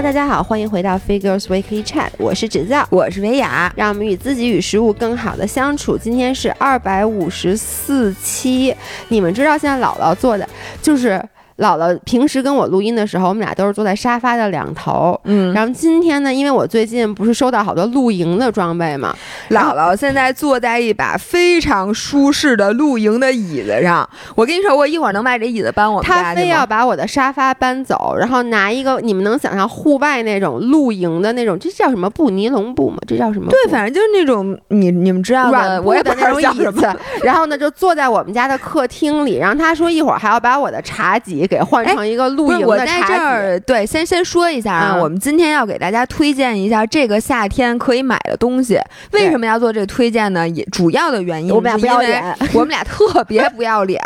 Hello，大家好，欢迎回到 Figures Weekly Chat，我是芷造，我是维雅，让我们与自己与食物更好的相处。今天是二百五十四期，你们知道现在姥姥做的就是。姥姥平时跟我录音的时候，我们俩都是坐在沙发的两头。嗯，然后今天呢，因为我最近不是收到好多露营的装备嘛，姥姥现在坐在一把非常舒适的露营的椅子上。我跟你说，我一会儿能把这椅子搬我们家他非要把我的沙发搬走，然后拿一个你们能想象户外那种露营的那种，这叫什么布？尼龙布吗？这叫什么？对，反正就是那种你你们知道的 我也的那种椅子。然后呢，就坐在我们家的客厅里。然后他说一会儿还要把我的茶几给换成一个露营的茶几。对，先先说一下啊，我们今天要给大家推荐一下这个夏天可以买的东西。为什么要做这个推荐呢？也主要的原因，我们俩不要脸，我们俩特别不要脸。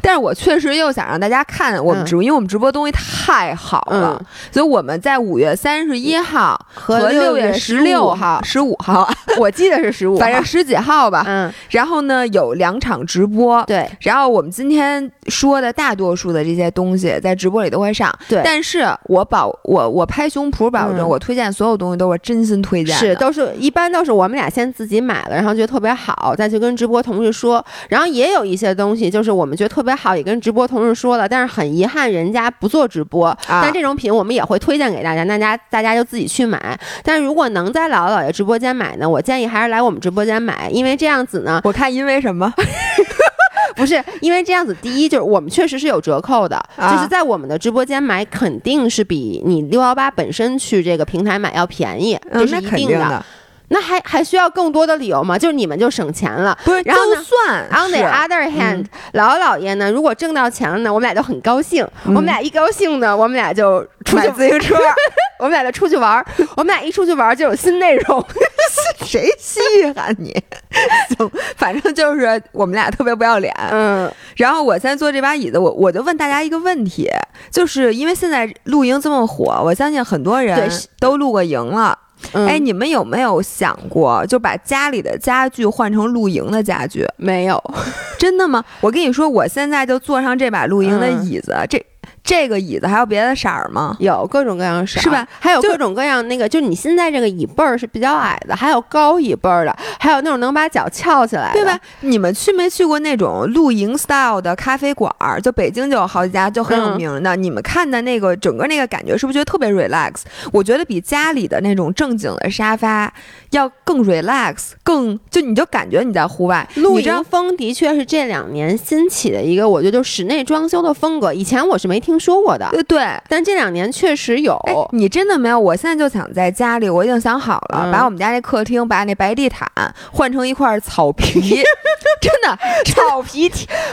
但是我确实又想让大家看我们直播，因为我们直播东西太好了，所以我们在五月三十一号和六月十六号、十五号，我记得是十五，反正十几号吧。嗯，然后呢有两场直播，对。然后我们今天说的大多数的这些东西。在直播里都会上，对，但是我保我我拍胸脯保证，我推荐所有东西都是真心推荐，是都是一般都是我们俩先自己买了，然后觉得特别好，再去跟直播同事说，然后也有一些东西就是我们觉得特别好，也跟直播同事说了，但是很遗憾人家不做直播，但这种品我们也会推荐给大家，大家大家就自己去买。但是如果能在姥姥姥爷直播间买呢，我建议还是来我们直播间买，因为这样子呢，我看因为什么。不是因为这样子，第一就是我们确实是有折扣的，就是在我们的直播间买肯定是比你六幺八本身去这个平台买要便宜，这是一定的。那还还需要更多的理由吗？就是你们就省钱了，不是？然后呢算。On the other hand，姥姥姥爷呢，如果挣到钱了呢，我们俩就很高兴。我们俩一高兴呢，我们俩就出去自行车，我们俩就出去玩。我们俩一出去玩就有新内容。谁稀罕你？行，反正就是我们俩特别不要脸。嗯。然后我现在坐这把椅子，我我就问大家一个问题，就是因为现在露营这么火，我相信很多人都露过营了。哎，你们有没有想过，就把家里的家具换成露营的家具？没有，真的吗？我跟你说，我现在就坐上这把露营的椅子，这。这个椅子还有别的色儿吗？有各种各样色，是吧？还有各种各样那个，就你现在这个椅背儿是比较矮的，还有高椅背儿的，还有那种能把脚翘起来，对吧？你们去没去过那种露营 style 的咖啡馆？就北京就有好几家，就很有名的。你们看的那个整个那个感觉，是不是觉得特别 relax？我觉得比家里的那种正经的沙发要更 relax，更就你就感觉你在户外。露营风的确是这两年兴起的一个，我觉得就室内装修的风格。以前我是没听。说过的，对，但这两年确实有。你真的没有？我现在就想在家里，我已经想好了，把我们家那客厅，把那白地毯换成一块草皮，真的 草皮，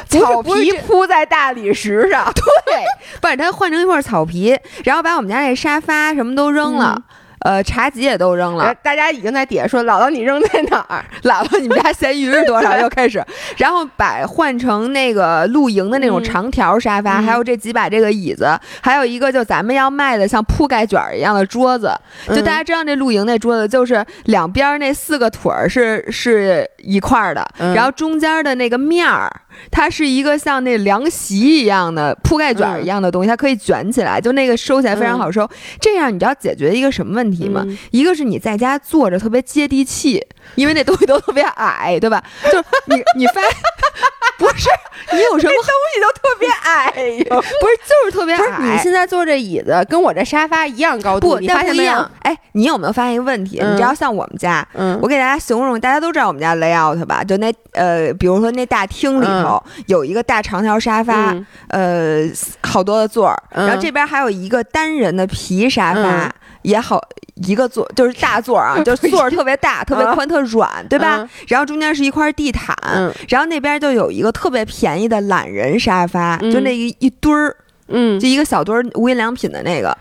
草皮铺在大理石上，对，把它换成一块草皮，然后把我们家那沙发什么都扔了。呃，茶几也都扔了，大家已经在底下说：“姥姥，你扔在哪儿？姥姥，你们家咸鱼是多少？” 又开始，然后把换成那个露营的那种长条沙发，还有这几把这个椅子，还有一个就咱们要卖的像铺盖卷一样的桌子。就大家知道那露营那桌子，就是两边那四个腿儿是是一块儿的，然后中间的那个面儿。它是一个像那凉席一样的铺盖卷一样的东西，它可以卷起来，就那个收起来非常好收。这样你知道解决一个什么问题吗？一个是你在家坐着特别接地气，因为那东西都特别矮，对吧？就你你发 不是你有什么东西都特别矮 哟？不是就是特别矮。你现在坐这椅子跟我这沙发一样高度，不，发现没有？哎，你有没有发现一个问题？你知道像我们家，嗯，我给大家形容，大家都知道我们家 layout 吧？就那呃，比如说那大厅里头。有一个大长条沙发，呃，好多的座儿，然后这边还有一个单人的皮沙发，也好一个座，就是大座啊，就座儿特别大，特别宽，特软，对吧？然后中间是一块地毯，然后那边就有一个特别便宜的懒人沙发，就那一一堆儿。嗯，就一个小堆儿无印良品的那个，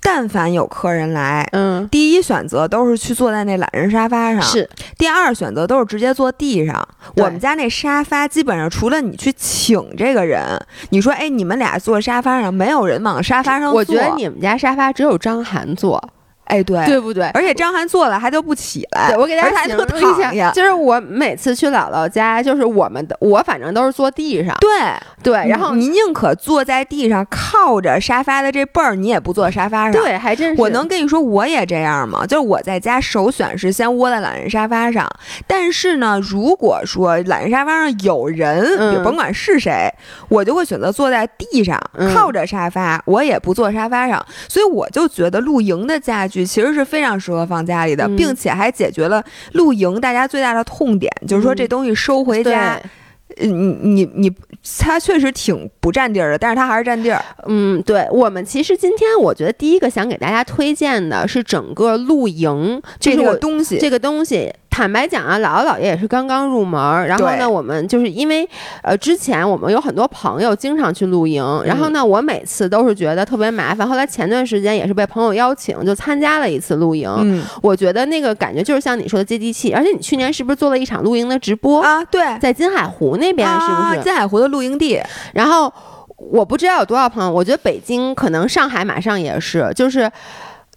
但凡有客人来，嗯，第一选择都是去坐在那懒人沙发上，是。第二选择都是直接坐地上。我们家那沙发基本上除了你去请这个人，你说哎，你们俩坐沙发上，没有人往沙发上坐。我觉得你们家沙发只有张涵坐。哎，对，对不对？而且张翰坐了还都不起来，我给大家形容一下，就是我每次去姥姥家，就是我们的我反正都是坐地上，对对，然后你宁可坐在地上靠着沙发的这背儿，你也不坐沙发上。对，还真是。我能跟你说我也这样吗？就是我在家首选是先窝在懒人沙发上，但是呢，如果说懒人沙发上有人，甭管是谁，我就会选择坐在地上靠着沙发，我也不坐沙发上。所以我就觉得露营的家具其实是非常适合放家里的，并且还解决了露营大家最大的痛点，就是说这东西收回家，你你你，它确实挺不占地儿的，但是它还是占地儿。嗯，对我们其实今天我觉得第一个想给大家推荐的是整个露营这个东西，这个东西。坦白讲啊，姥姥姥爷也是刚刚入门，然后呢，我们就是因为呃，之前我们有很多朋友经常去露营，然后呢，我每次都是觉得特别麻烦。后来前段时间也是被朋友邀请，就参加了一次露营。嗯，我觉得那个感觉就是像你说的接地气，而且你去年是不是做了一场露营的直播啊？对，在金海湖那边是不是？金海湖的露营地。然后我不知道有多少朋友，我觉得北京可能上海马上也是，就是。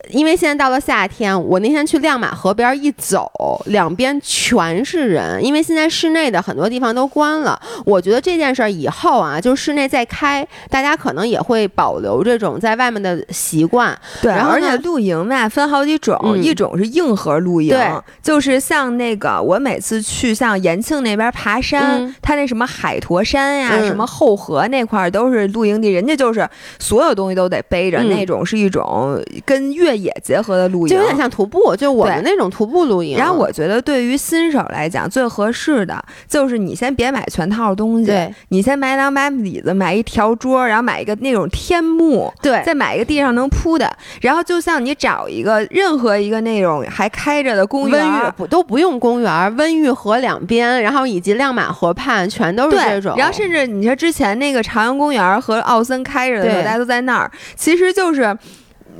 因为现在到了夏天，我那天去亮马河边一走，两边全是人。因为现在室内的很多地方都关了，我觉得这件事儿以后啊，就室内再开，大家可能也会保留这种在外面的习惯。对，而且露营嘛，分好几种，一种是硬核露营，就是像那个我每次去像延庆那边爬山，它那什么海坨山呀，什么后河那块儿都是露营地，人家就是所有东西都得背着，那种是一种跟越。越野结合的露营，就有点像徒步，就我们那种徒步露营。然后我觉得，对于新手来讲，最合适的就是你先别买全套东西，你先买两把椅子，买一条桌，然后买一个那种天幕，对，再买一个地上能铺的。然后就像你找一个任何一个那种还开着的公园，温不都不用公园，温玉河两边，然后以及亮马河畔，全都是这种。然后甚至你说之前那个朝阳公园和奥森开着的时候，大家都在那儿，其实就是。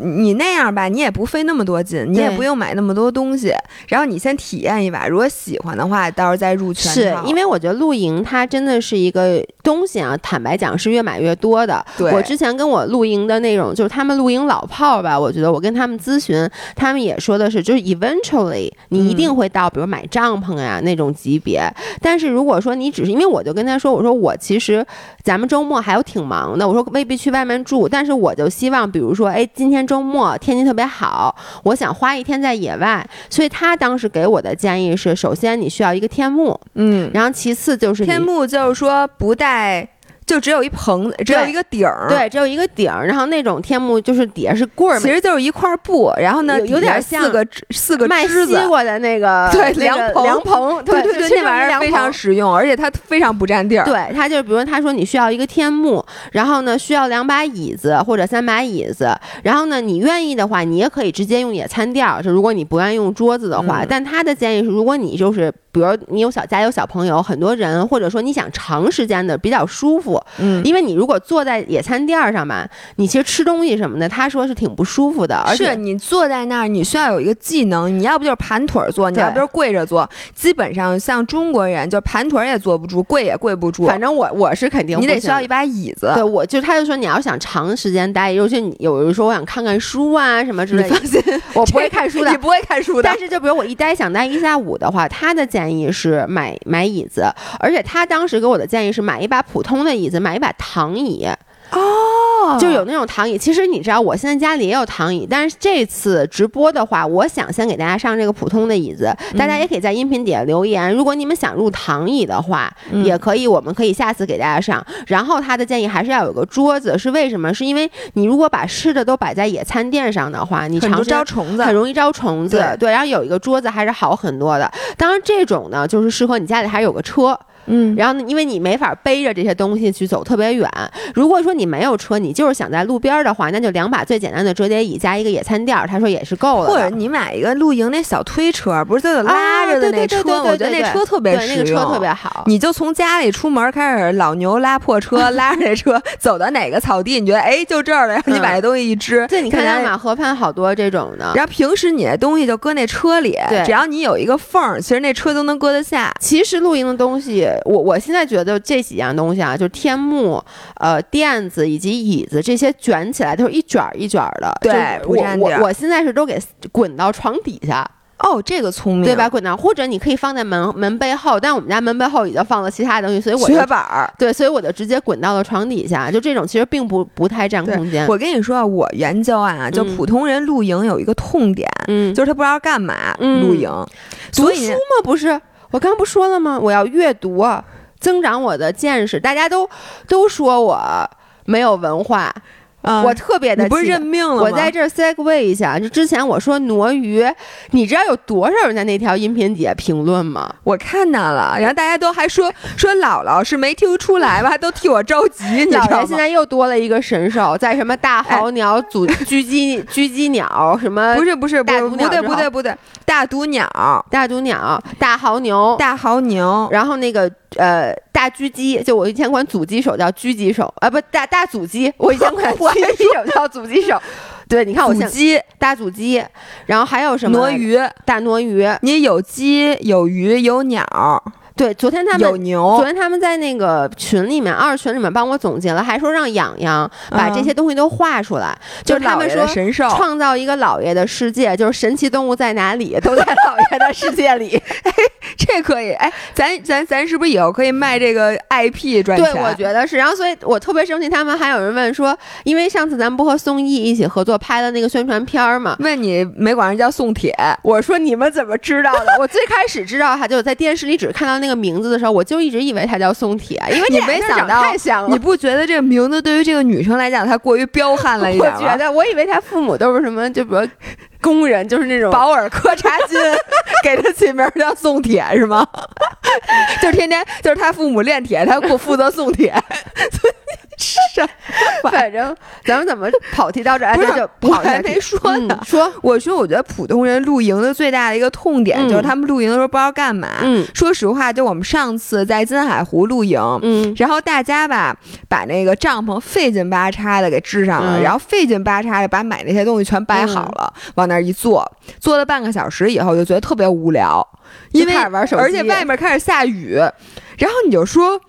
你那样吧，你也不费那么多劲，你也不用买那么多东西，然后你先体验一把，如果喜欢的话，到时候再入全是因为我觉得露营它真的是一个东西啊，坦白讲是越买越多的。我之前跟我露营的那种，就是他们露营老炮儿吧，我觉得我跟他们咨询，他们也说的是，就是 eventually 你一定会到，比如买帐篷呀那种级别。但是如果说你只是因为我就跟他说，我说我其实咱们周末还有挺忙的，我说未必去外面住，但是我就希望，比如说，哎，今天。周末天气特别好，我想花一天在野外，所以他当时给我的建议是：首先你需要一个天幕，嗯，然后其次就是天幕，就是说不带。就只有一棚，只有一个顶儿，对，只有一个顶儿。然后那种天幕就是底下是棍儿，其实就是一块布。然后呢，有点像四个四个卖西瓜的那个 对凉棚，凉棚，对对对，那玩意儿非常实用，而且它非常不占地儿。对，它就比如他说你需要一个天幕，然后呢需要两把椅子或者三把椅子，然后呢你愿意的话，你也可以直接用野餐垫儿。就如果你不愿意用桌子的话，但他的建议是，如果你就是比如你有小家有小朋友很多人，或者说你想长时间的比较舒服，嗯，因为你。如果坐在野餐垫上吧，你其实吃东西什么的，他说是挺不舒服的。而且你坐在那儿，你需要有一个技能，你要不就是盘腿坐，你要不就是跪着坐。基本上像中国人，就盘腿也坐不住，跪也跪不住。反正我我是肯定，你得需要一把椅子。对，我就他就说你要想长时间待，尤其有人说我想看看书啊什么之类的。放心，我不会看书的，你不会看书的。但是就比如我一待想待一下午的话，他的建议是买买椅子，而且他当时给我的建议是买一把普通的椅子，买一把躺椅。哦，就有那种躺椅。其实你知道，我现在家里也有躺椅，但是这次直播的话，我想先给大家上这个普通的椅子。大家也可以在音频底下留言，如果你们想入躺椅的话，也可以，我们可以下次给大家上。然后他的建议还是要有个桌子，是为什么？是因为你如果把吃的都摆在野餐垫上的话，你常招虫子，很容易招虫子。对，然后有一个桌子还是好很多的。当然，这种呢，就是适合你家里还有个车。嗯，然后呢，因为你没法背着这些东西去走特别远。如果说你没有车，你就是想在路边的话，那就两把最简单的折叠椅加一个野餐垫儿，他说也是够了。或者你买一个露营那小推车，不是都有拉着的那车？我觉得那车特别实用，那个车特别好。你就从家里出门开始，老牛拉破车，拉着这车走到哪个草地，你觉得哎就这儿了，然后你把这东西一支。对，你看大马河畔好多这种的。然后平时你的东西就搁那车里，只要你有一个缝儿，其实那车都能搁得下。其实露营的东西我我现在觉得这几样东西啊，就是天幕、呃垫子以及椅子这些卷起来都是一卷儿一卷儿的，对，我我我现在是都给滚到床底下。哦，这个聪明，对吧？滚到，或者你可以放在门门背后，但我们家门背后已经放了其他东西，所以我雪板儿，对，所以我就直接滚到了床底下。就这种其实并不不太占空间。我跟你说啊，我研究啊，就普通人露营有一个痛点，嗯，就是他不知道干嘛露营，读书吗？不是，我刚不说了吗？我要阅读，增长我的见识。大家都都说我没有文化。我特别的，不是认命了我在这儿 segue 一下，就之前我说挪鱼，你知道有多少人在那条音频底下评论吗？我看到了，然后大家都还说 说姥姥是没听出来吧，都替我着急。你知道吗？现在又多了一个神兽，在什么大豪鸟组狙击狙击鸟什么？不是不是不是不对不对不对，大毒鸟大毒鸟大豪牛大豪牛，然后那个。呃，大狙击，就我以前管阻击手叫狙击手，啊，不大大阻击，我以前管狙击手叫 阻击手。对，你看我阻击大阻击，然后还有什么？挪鱼，大挪鱼。你有鸡有鱼有鸟。对，昨天他们有牛。昨天他们在那个群里面，二群里面帮我总结了，还说让养养把这些东西都画出来。就是他们说创造一个老爷的世界，就是神奇动物在哪里，都在老爷的世界里。哎，这可以。哎，咱咱咱是不是以后可以卖这个 IP 赚钱？对，我觉得是。然后，所以我特别生气，他们还有人问说，因为上次咱们不和宋轶一起合作拍的那个宣传片嘛，问你没管人叫宋铁，我说你们怎么知道的？我最开始知道他就在电视里只看到那个。名字的时候，我就一直以为他叫宋铁，因为你没想到太像了。你不觉得这个名字对于这个女生来讲，她过于彪悍了一点吗？我觉得，我以为他父母都是什么，就比如工人，就是那种 保尔柯察金，给他起名叫宋铁是吗？就天天就是他父母炼铁，他不负责送铁。是，反正咱们怎么跑题到这儿？不是，我还没说呢。说，我说，我觉得普通人露营的最大的一个痛点就是他们露营的时候不知道干嘛。嗯，说实话，就我们上次在金海湖露营，嗯，然后大家吧把那个帐篷费劲巴叉的给支上了，然后费劲巴叉的把买那些东西全摆好了，往那儿一坐，坐了半个小时以后就觉得特别无聊，因为而且外面开始下雨，然后你就说。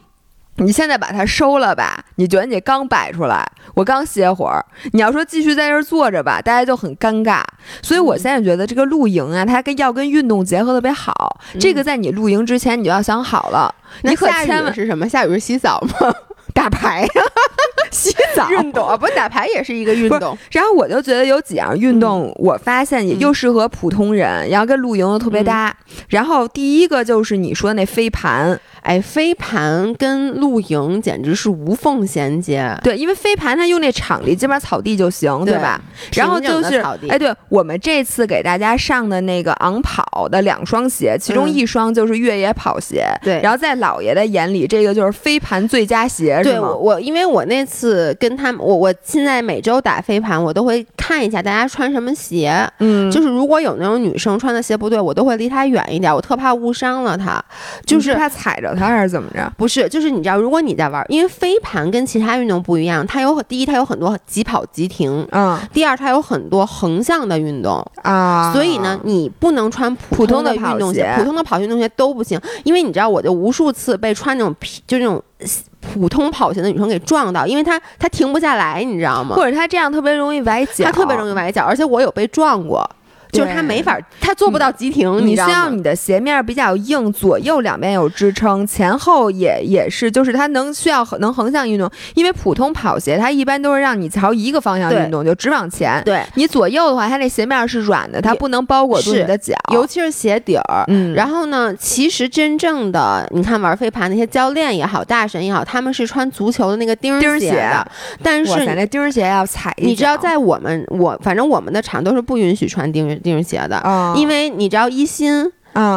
你现在把它收了吧？你觉得你刚摆出来，我刚歇会儿。你要说继续在这儿坐着吧，大家就很尴尬。所以我现在觉得这个露营啊，它跟要跟运动结合特别好。这个在你露营之前你就要想好了。你可千万是什么？下雨是洗澡吗？打牌呀，洗澡运动啊，不打牌也是一个运动。然后我就觉得有几样运动，我发现也又适合普通人，然后跟露营又特别搭。然后第一个就是你说那飞盘。哎，飞盘跟露营简直是无缝衔接。对，因为飞盘它用那场地基本上草地就行，对吧？然后就是，哎，对我们这次给大家上的那个昂跑的两双鞋，其中一双就是越野跑鞋。对，然后在老爷的眼里，这个就是飞盘最佳鞋，是吗？我因为我那次跟他们，我我现在每周打飞盘，我都会看一下大家穿什么鞋。嗯，就是如果有那种女生穿的鞋不对，我都会离她远一点，我特怕误伤了她，就是怕踩着。她还是怎么着？不是，就是你知道，如果你在玩，因为飞盘跟其他运动不一样，它有第一，它有很多急跑急停，嗯，第二，它有很多横向的运动。啊，所以呢，你不能穿普通的运动鞋，普通的跑运动鞋都不行，因为你知道，我就无数次被穿那种皮，就那种普通跑鞋的女生给撞到，因为她她停不下来，你知道吗？或者她这样特别容易崴脚，她特别容易崴脚，而且我有被撞过。就是它没法，它做不到急停。你需要你的鞋面比较硬，左右两边有支撑，前后也也是，就是它能需要能横向运动。因为普通跑鞋它一般都是让你朝一个方向运动，就直往前。对你左右的话，它那鞋面是软的，它不能包裹住你的脚，尤其是鞋底儿。嗯。然后呢，其实真正的你看玩飞盘那些教练也好，大神也好，他们是穿足球的那个钉鞋的。但是那钉鞋要踩。你知道，在我们我反正我们的场都是不允许穿钉。钉鞋的，因为你知道一心，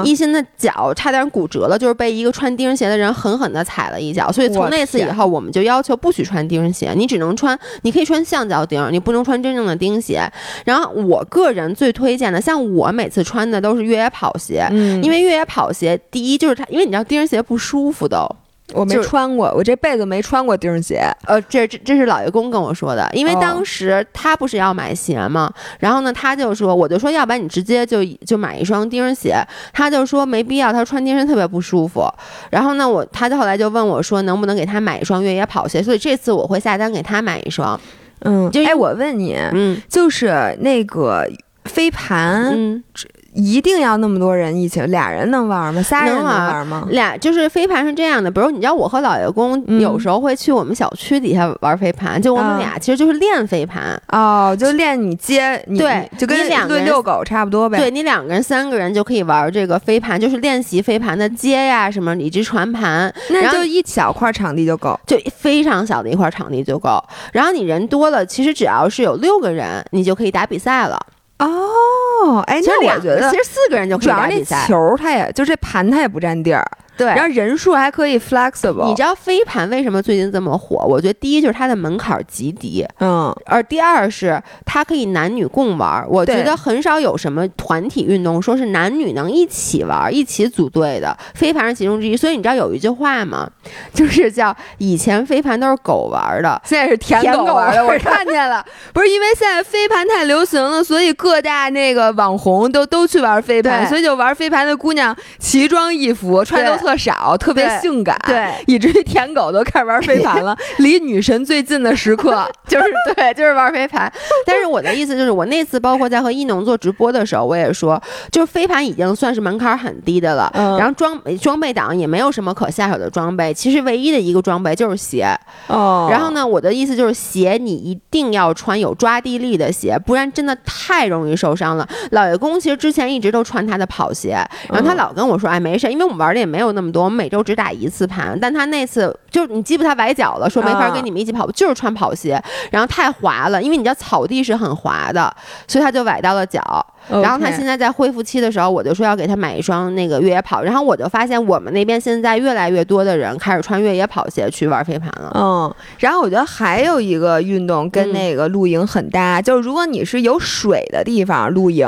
一心的脚差点骨折了，就是被一个穿钉鞋的人狠狠地踩了一脚，所以从那次以后，我们就要求不许穿钉鞋，你只能穿，你可以穿橡胶钉，你不能穿真正的钉鞋。然后我个人最推荐的，像我每次穿的都是越野跑鞋，因为越野跑鞋第一就是它，因为你知道钉鞋不舒服都。我没穿过，我这辈子没穿过钉鞋。呃，这这这是老爷公跟我说的，因为当时他不是要买鞋嘛，然后呢，他就说，我就说，要不然你直接就就买一双钉鞋。他就说没必要，他穿钉鞋特别不舒服。然后呢，我他就后来就问我说，能不能给他买一双越野跑鞋？所以这次我会下单给他买一双。嗯，就哎，我问你，嗯，就是那个飞盘，嗯。一定要那么多人一起，俩人能玩吗？仨人能玩吗？俩就是飞盘是这样的，比如你知道我和老爷公有时候会去我们小区底下玩飞盘，就我们俩其实就是练飞盘哦，就练你接你，对，就跟两个人遛狗差不多呗。对你两个人、三个人就可以玩这个飞盘，就是练习飞盘的接呀什么，以及传盘。那就一小块场地就够，就非常小的一块场地就够。然后你人多了，其实只要是有六个人，你就可以打比赛了。哦，哎，那我觉得其实四个人就可以打比赛。球它也就这盘，它也不占地儿。对，然后人数还可以 flexible。你知道飞盘为什么最近这么火？我觉得第一就是它的门槛极低，嗯，而第二是它可以男女共玩。我觉得很少有什么团体运动说是男女能一起玩、一起组队的，飞盘是其中之一。所以你知道有一句话吗？就是叫以前飞盘都是狗玩的，现在是舔狗玩的。我看见了，不是因为现在飞盘太流行了，所以各大那个网红都都去玩飞盘，所以就玩飞盘的姑娘奇装异服，穿都。特少，特别性感，对，以至于舔狗都开始玩飞盘了。离女神最近的时刻，就是对，就是玩飞盘。但是我的意思就是，我那次包括在和一农做直播的时候，我也说，就是飞盘已经算是门槛很低的了。嗯。然后装装备党也没有什么可下手的装备，其实唯一的一个装备就是鞋。哦。然后呢，我的意思就是鞋你一定要穿有抓地力的鞋，不然真的太容易受伤了。老爷公其实之前一直都穿他的跑鞋，然后他老跟我说，哎，没事，因为我们玩的也没有。那么多，我们每周只打一次盘，但他那次就是你记不他崴脚了，说没法跟你们一起跑步，就是穿跑鞋，然后太滑了，因为你知道草地是很滑的，所以他就崴到了脚。然后他现在在恢复期的时候，我就说要给他买一双那个越野跑，然后我就发现我们那边现在越来越多的人开始穿越野跑鞋去玩飞盘了。嗯，然后我觉得还有一个运动跟那个露营很搭，就是如果你是有水的地方露营，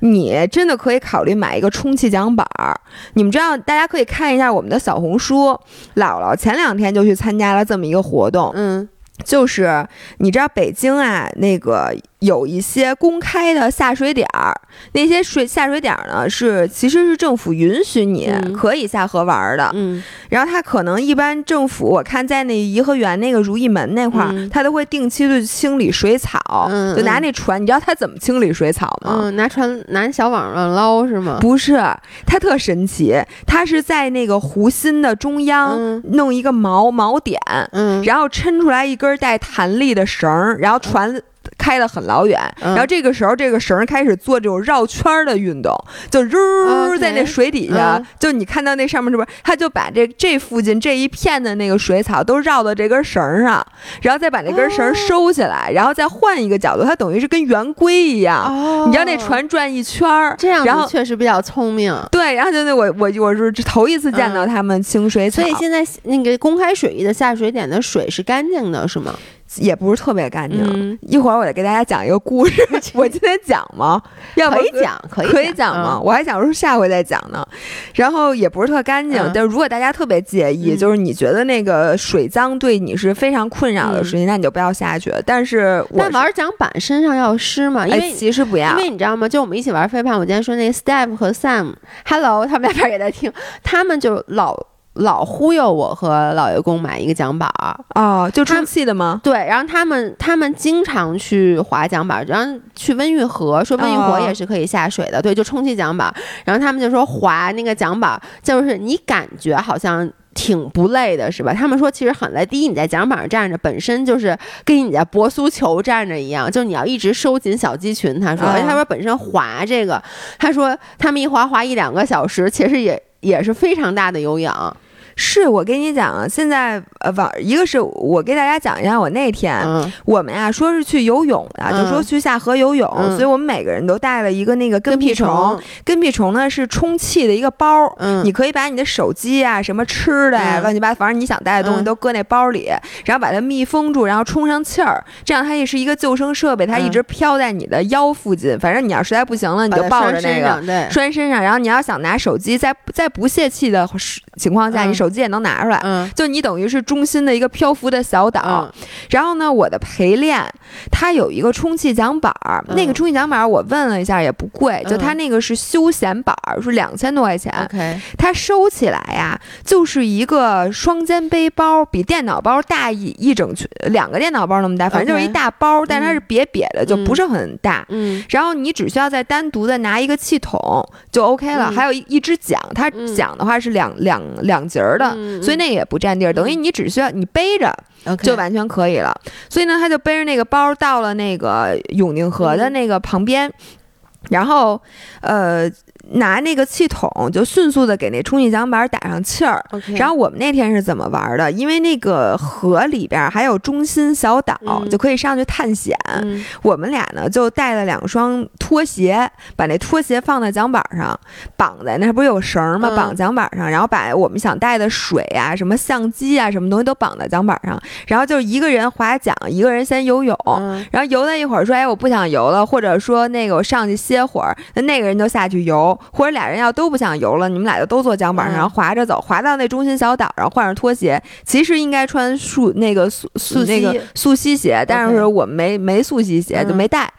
你真的可以考虑买一个充气桨板儿。你们知道，大家可以看一下我们的小红书，姥姥前两天就去参加了这么一个活动。嗯，就是你知道北京啊，那个。有一些公开的下水点儿，那些水下水点儿呢是其实是政府允许你可以下河玩的。嗯，然后他可能一般政府我看在那颐和园那个如意门那块儿，他都会定期的清理水草，就拿那船。你知道他怎么清理水草吗？嗯，拿船拿小网上捞是吗？不是，他特神奇，他是在那个湖心的中央弄一个锚锚点，嗯，然后抻出来一根带弹力的绳，然后船。开得很老远，然后这个时候这个绳开始做这种绕圈的运动，就呜在那水底下，就你看到那上面是不是？他就把这这附近这一片的那个水草都绕到这根绳上，然后再把那根绳收起来，然后再换一个角度，它等于是跟圆规一样。你知道那船转一圈儿，这样子确实比较聪明。对，然后就那我我我是头一次见到他们清水草。所以现在那个公开水域的下水点的水是干净的，是吗？也不是特别干净。一会儿我再给大家讲一个故事。我今天讲吗？要可以讲，可以可以讲吗？我还想说下回再讲呢。然后也不是特干净。但如果大家特别介意，就是你觉得那个水脏对你是非常困扰的事情，那你就不要下去。但是，但玩桨板身上要湿嘛？因为其实不要。因为你知道吗？就我们一起玩飞盘，我今天说那 Step 和 Sam，Hello，他们俩边也在听，他们就老。老忽悠我和老爷公买一个桨板儿哦，就充气的吗？对，然后他们他们经常去划桨板，然后去温榆河，说温榆河也是可以下水的，对，就充气桨板。然后他们就说划那个桨板，就是你感觉好像挺不累的，是吧？他们说其实很累。第一，你在桨板上站着，本身就是跟你在搏苏球站着一样，就你要一直收紧小肌群。他说，而且他说本身划这个，他说他们一划划一两个小时，其实也也是非常大的有氧。是我跟你讲，现在呃，网一个是我给大家讲一下，我那天我们呀说是去游泳的，就说去下河游泳，所以我们每个人都带了一个那个跟屁虫。跟屁虫呢是充气的一个包，你可以把你的手机啊、什么吃的呀、乱七八糟，反正你想带的东西都搁那包里，然后把它密封住，然后充上气儿，这样它也是一个救生设备，它一直飘在你的腰附近。反正你要实在不行了，你就抱着那个拴身上。然后你要想拿手机，在在不泄气的情况下，你手。手机也能拿出来。嗯，就你等于是中心的一个漂浮的小岛。然后呢，我的陪练它有一个充气桨板儿，那个充气桨板儿我问了一下也不贵，就它那个是休闲板儿，是两千多块钱。OK，它收起来呀，就是一个双肩背包，比电脑包大一一整群，两个电脑包那么大，反正就是一大包，但是它是瘪瘪的，就不是很大。嗯，然后你只需要再单独的拿一个气筒就 OK 了，还有一一只桨，它桨的话是两两两节儿的，所以那个也不占地儿，等于你只需要你背着就完全可以了。所以呢，他就背着那个包到了那个永定河的那个旁边，然后呃。拿那个气筒就迅速的给那充气桨板打上气儿，然后我们那天是怎么玩的？因为那个河里边还有中心小岛，就可以上去探险。我们俩呢就带了两双拖鞋，把那拖鞋放在桨板上，绑在那不是有绳吗？绑桨板上，然后把我们想带的水啊、什么相机啊、什么东西都绑在桨板上，然后就一个人划桨，一个人先游泳，然后游了一会儿说：“哎，我不想游了。”或者说那个我上去歇会儿，那那个人就下去游。或者俩人要都不想游了，你们俩就都坐桨板上，然后划着走，划到那中心小岛上，换上拖鞋。其实应该穿素那个素素那个素吸鞋，但是我们没没素吸鞋，就没带。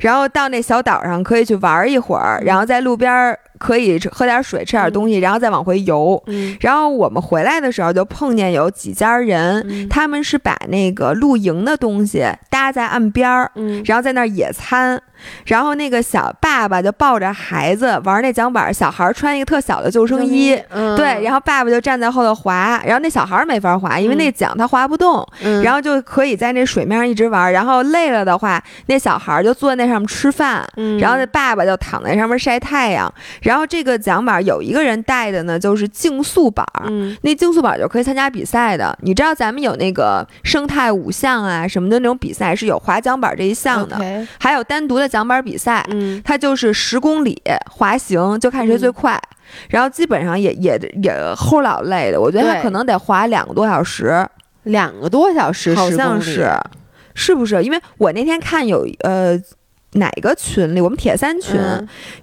然后到那小岛上可以去玩一会儿，然后在路边。可以喝点水，吃点东西，然后再往回游。然后我们回来的时候就碰见有几家人，他们是把那个露营的东西搭在岸边儿，然后在那儿野餐。然后那个小爸爸就抱着孩子玩那桨板，小孩穿一个特小的救生衣，对，然后爸爸就站在后头划，然后那小孩没法划，因为那桨他划不动，然后就可以在那水面上一直玩。然后累了的话，那小孩就坐在那上面吃饭，然后那爸爸就躺在上面晒太阳。然后这个桨板有一个人带的呢，就是竞速板儿。嗯，那竞速板就可以参加比赛的。你知道咱们有那个生态五项啊什么的那种比赛是有划桨板这一项的，还有单独的桨板比赛。嗯，它就是十公里滑行，就看谁最快。然后基本上也也也齁老累的，我觉得他可能得滑两个多小时，两个多小时，好像是，是不是？因为我那天看有呃。哪个群里？我们铁三群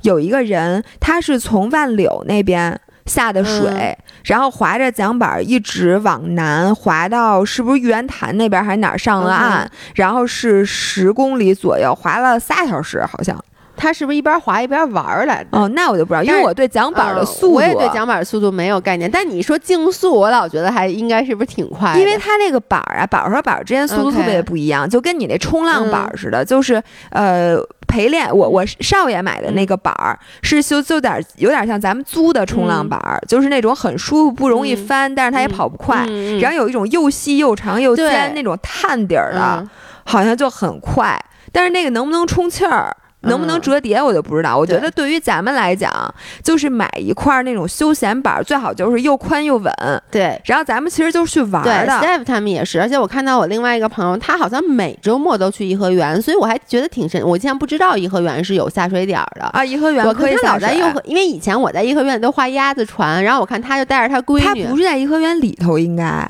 有一个人，他是从万柳那边下的水，然后划着桨板一直往南划到是不是玉渊潭那边还是哪儿上了岸，然后是十公里左右，划了仨小时，好像。他是不是一边滑一边玩来的？哦，那我就不知道，因为我对桨板的速度，我也对桨板的速度没有概念。但你说竞速，我老觉得还应该是不是挺快？因为它那个板儿啊，板儿和板儿之间速度特别不一样，就跟你那冲浪板似的，就是呃陪练。我我少爷买的那个板儿是就就点有点像咱们租的冲浪板儿，就是那种很舒服，不容易翻，但是它也跑不快。然后有一种又细又长又尖那种碳底儿的，好像就很快。但是那个能不能充气儿？能不能折叠我就不知道。我觉得对于咱们来讲，就是买一块那种休闲板，最好就是又宽又稳。对，然后咱们其实就是去玩的。Steve 他们也是，而且我看到我另外一个朋友，他好像每周末都去颐和园，所以我还觉得挺神。我竟然不知道颐和园是有下水点的啊！颐和园我可以老在颐和，因为以前我在颐和园都划鸭子船，然后我看他就带着他闺女，他不是在颐和园里头，应该。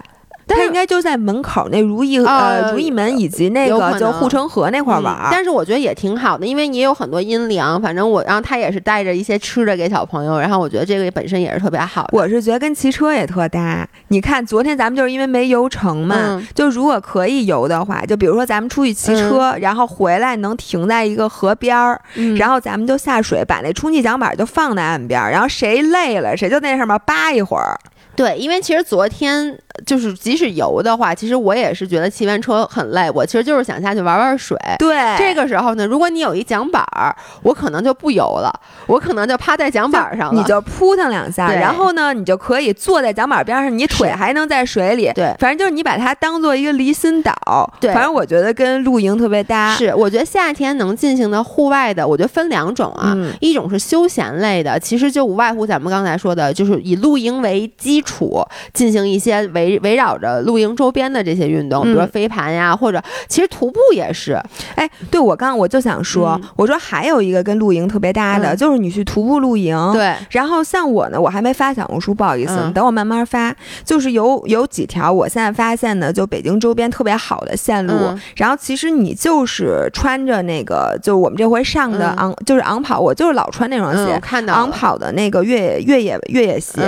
他应该就在门口那如意呃如意门以及那个就护城河那块玩，但是我觉得也挺好的，因为你也有很多阴凉。反正我，然后他也是带着一些吃的给小朋友，然后我觉得这个本身也是特别好。我是觉得跟骑车也特搭。你看昨天咱们就是因为没游成嘛，就如果可以游的话，就比如说咱们出去骑车，然后回来能停在一个河边儿，然后咱们就下水，把那充气桨板就放在岸边，然后谁累了谁就在那上面扒一会儿。对，因为其实昨天就是即使游的话，其实我也是觉得骑完车很累，我其实就是想下去玩玩水。对，这个时候呢，如果你有一桨板儿，我可能就不游了，我可能就趴在桨板上了，你就扑腾两下，然后呢，你就可以坐在桨板边上，你腿还能在水里。对，反正就是你把它当做一个离心岛。对，反正我觉得跟露营特别搭。是，我觉得夏天能进行的户外的，我觉得分两种啊，一种是休闲类的，其实就无外乎咱们刚才说的，就是以露营为基。处进行一些围围绕着露营周边的这些运动，比如说飞盘呀，或者其实徒步也是。哎，对我刚我就想说，我说还有一个跟露营特别搭的，就是你去徒步露营。对，然后像我呢，我还没发小红书，不好意思，等我慢慢发。就是有有几条我现在发现呢，就北京周边特别好的线路。然后其实你就是穿着那个，就我们这回上的昂，就是昂跑，我就是老穿那双鞋，看到昂跑的那个越野越野越野鞋，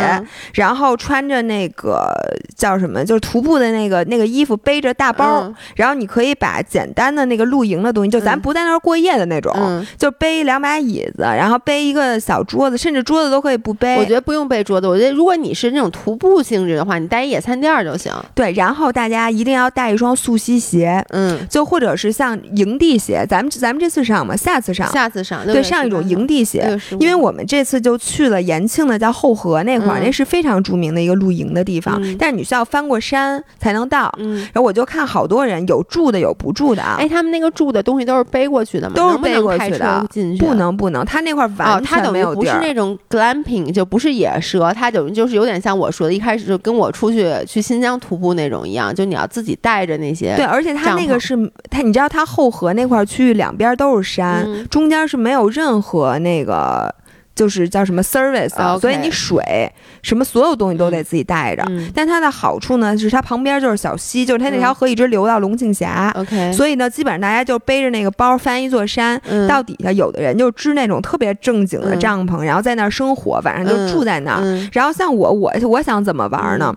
然后。穿着那个叫什么，就是徒步的那个那个衣服，背着大包，然后你可以把简单的那个露营的东西，就咱不在那儿过夜的那种，就背两把椅子，然后背一个小桌子，甚至桌子都可以不背。我觉得不用背桌子，我觉得如果你是那种徒步性质的话，你带一野餐垫儿就行。对，然后大家一定要带一双速吸鞋，嗯，就或者是像营地鞋，咱们咱们这次上嘛，下次上，下次上，对，上一种营地鞋，因为我们这次就去了延庆的叫后河那块儿，那是非常著名的一个露营的地方，但是你需要翻过山才能到。嗯，然后我就看好多人有住的有不住的啊。哎，他们那个住的东西都是背过去的吗？都是背过去的，不能不能，他那块完全没有地儿。不是那种 glamping，就不是野蛇，它等于就是有点像我说的，一开始就跟我出去去新疆徒步那种一样，就你要自己带着那些。对，而且它那个是它，你知道它后河那块区域两边都是山，中间是没有任何那个。就是叫什么 service，所以你水什么所有东西都得自己带着。但它的好处呢，是它旁边就是小溪，就是它那条河一直流到龙庆峡。OK，所以呢，基本上大家就背着那个包翻一座山，到底下有的人就支那种特别正经的帐篷，然后在那儿生活，晚上就住在那儿。然后像我，我我想怎么玩呢？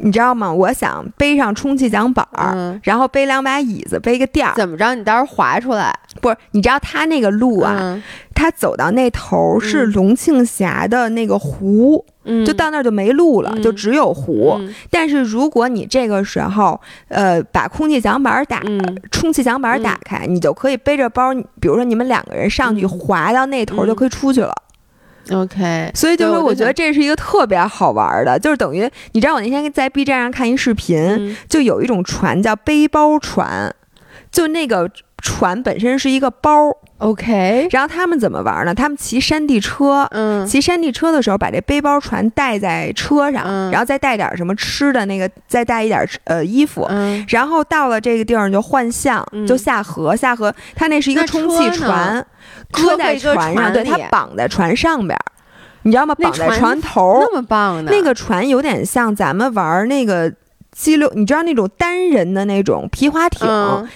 你知道吗？我想背上充气桨板儿，然后背两把椅子，背个垫儿。怎么着？你到时候滑出来？不是，你知道他那个路啊？他走到那头是龙庆峡的那个湖，就到那儿就没路了，就只有湖。但是如果你这个时候，呃，把空气桨板打，充气桨板打开，你就可以背着包，比如说你们两个人上去滑到那头就可以出去了。OK，所以就是我觉得这是一个特别好玩的，就是等于你知道我那天在 B 站上看一视频，就有一种船叫背包船，就那个船本身是一个包。OK，然后他们怎么玩呢？他们骑山地车，嗯，骑山地车的时候把这背包船带在车上，然后再带点什么吃的，那个再带一点呃衣服，嗯，然后到了这个地儿就换向，就下河，下河，他那是一个充气船，搁在船上，对，它绑在船上边，你知道吗？绑在船头，那么棒的，那个船有点像咱们玩那个。激流，你知道那种单人的那种皮划艇，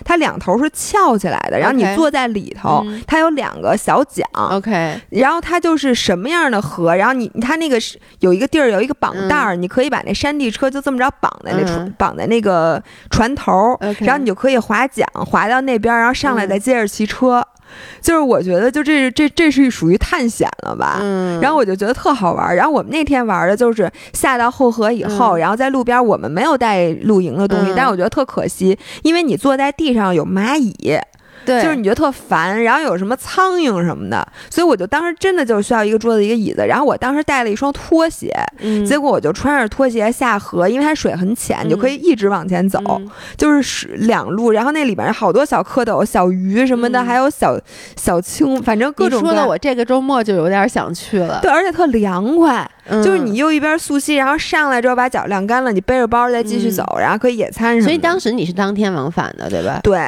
它两头是翘起来的，然后你坐在里头，它有两个小桨。OK，然后它就是什么样的河，然后你它那个是有一个地儿有一个绑带儿，你可以把那山地车就这么着绑在那船绑在那个船头，然后你就可以划桨划到那边，然后上来再接着骑车。就是我觉得，就这这这是属于探险了吧？嗯，然后我就觉得特好玩。然后我们那天玩的就是下到后河以后，然后在路边，我们没有带露营的东西，但是我觉得特可惜，因为你坐在地上有蚂蚁。对，就是你觉得特烦，然后有什么苍蝇什么的，所以我就当时真的就需要一个桌子一个椅子，然后我当时带了一双拖鞋，结果我就穿着拖鞋下河，因为它水很浅，你就可以一直往前走，就是两路，然后那里边好多小蝌蚪、小鱼什么的，还有小小青，反正各种。说的我这个周末就有点想去了。对，而且特凉快，就是你又一边溯溪，然后上来之后把脚晾干了，你背着包再继续走，然后可以野餐什么。所以当时你是当天往返的，对吧？对。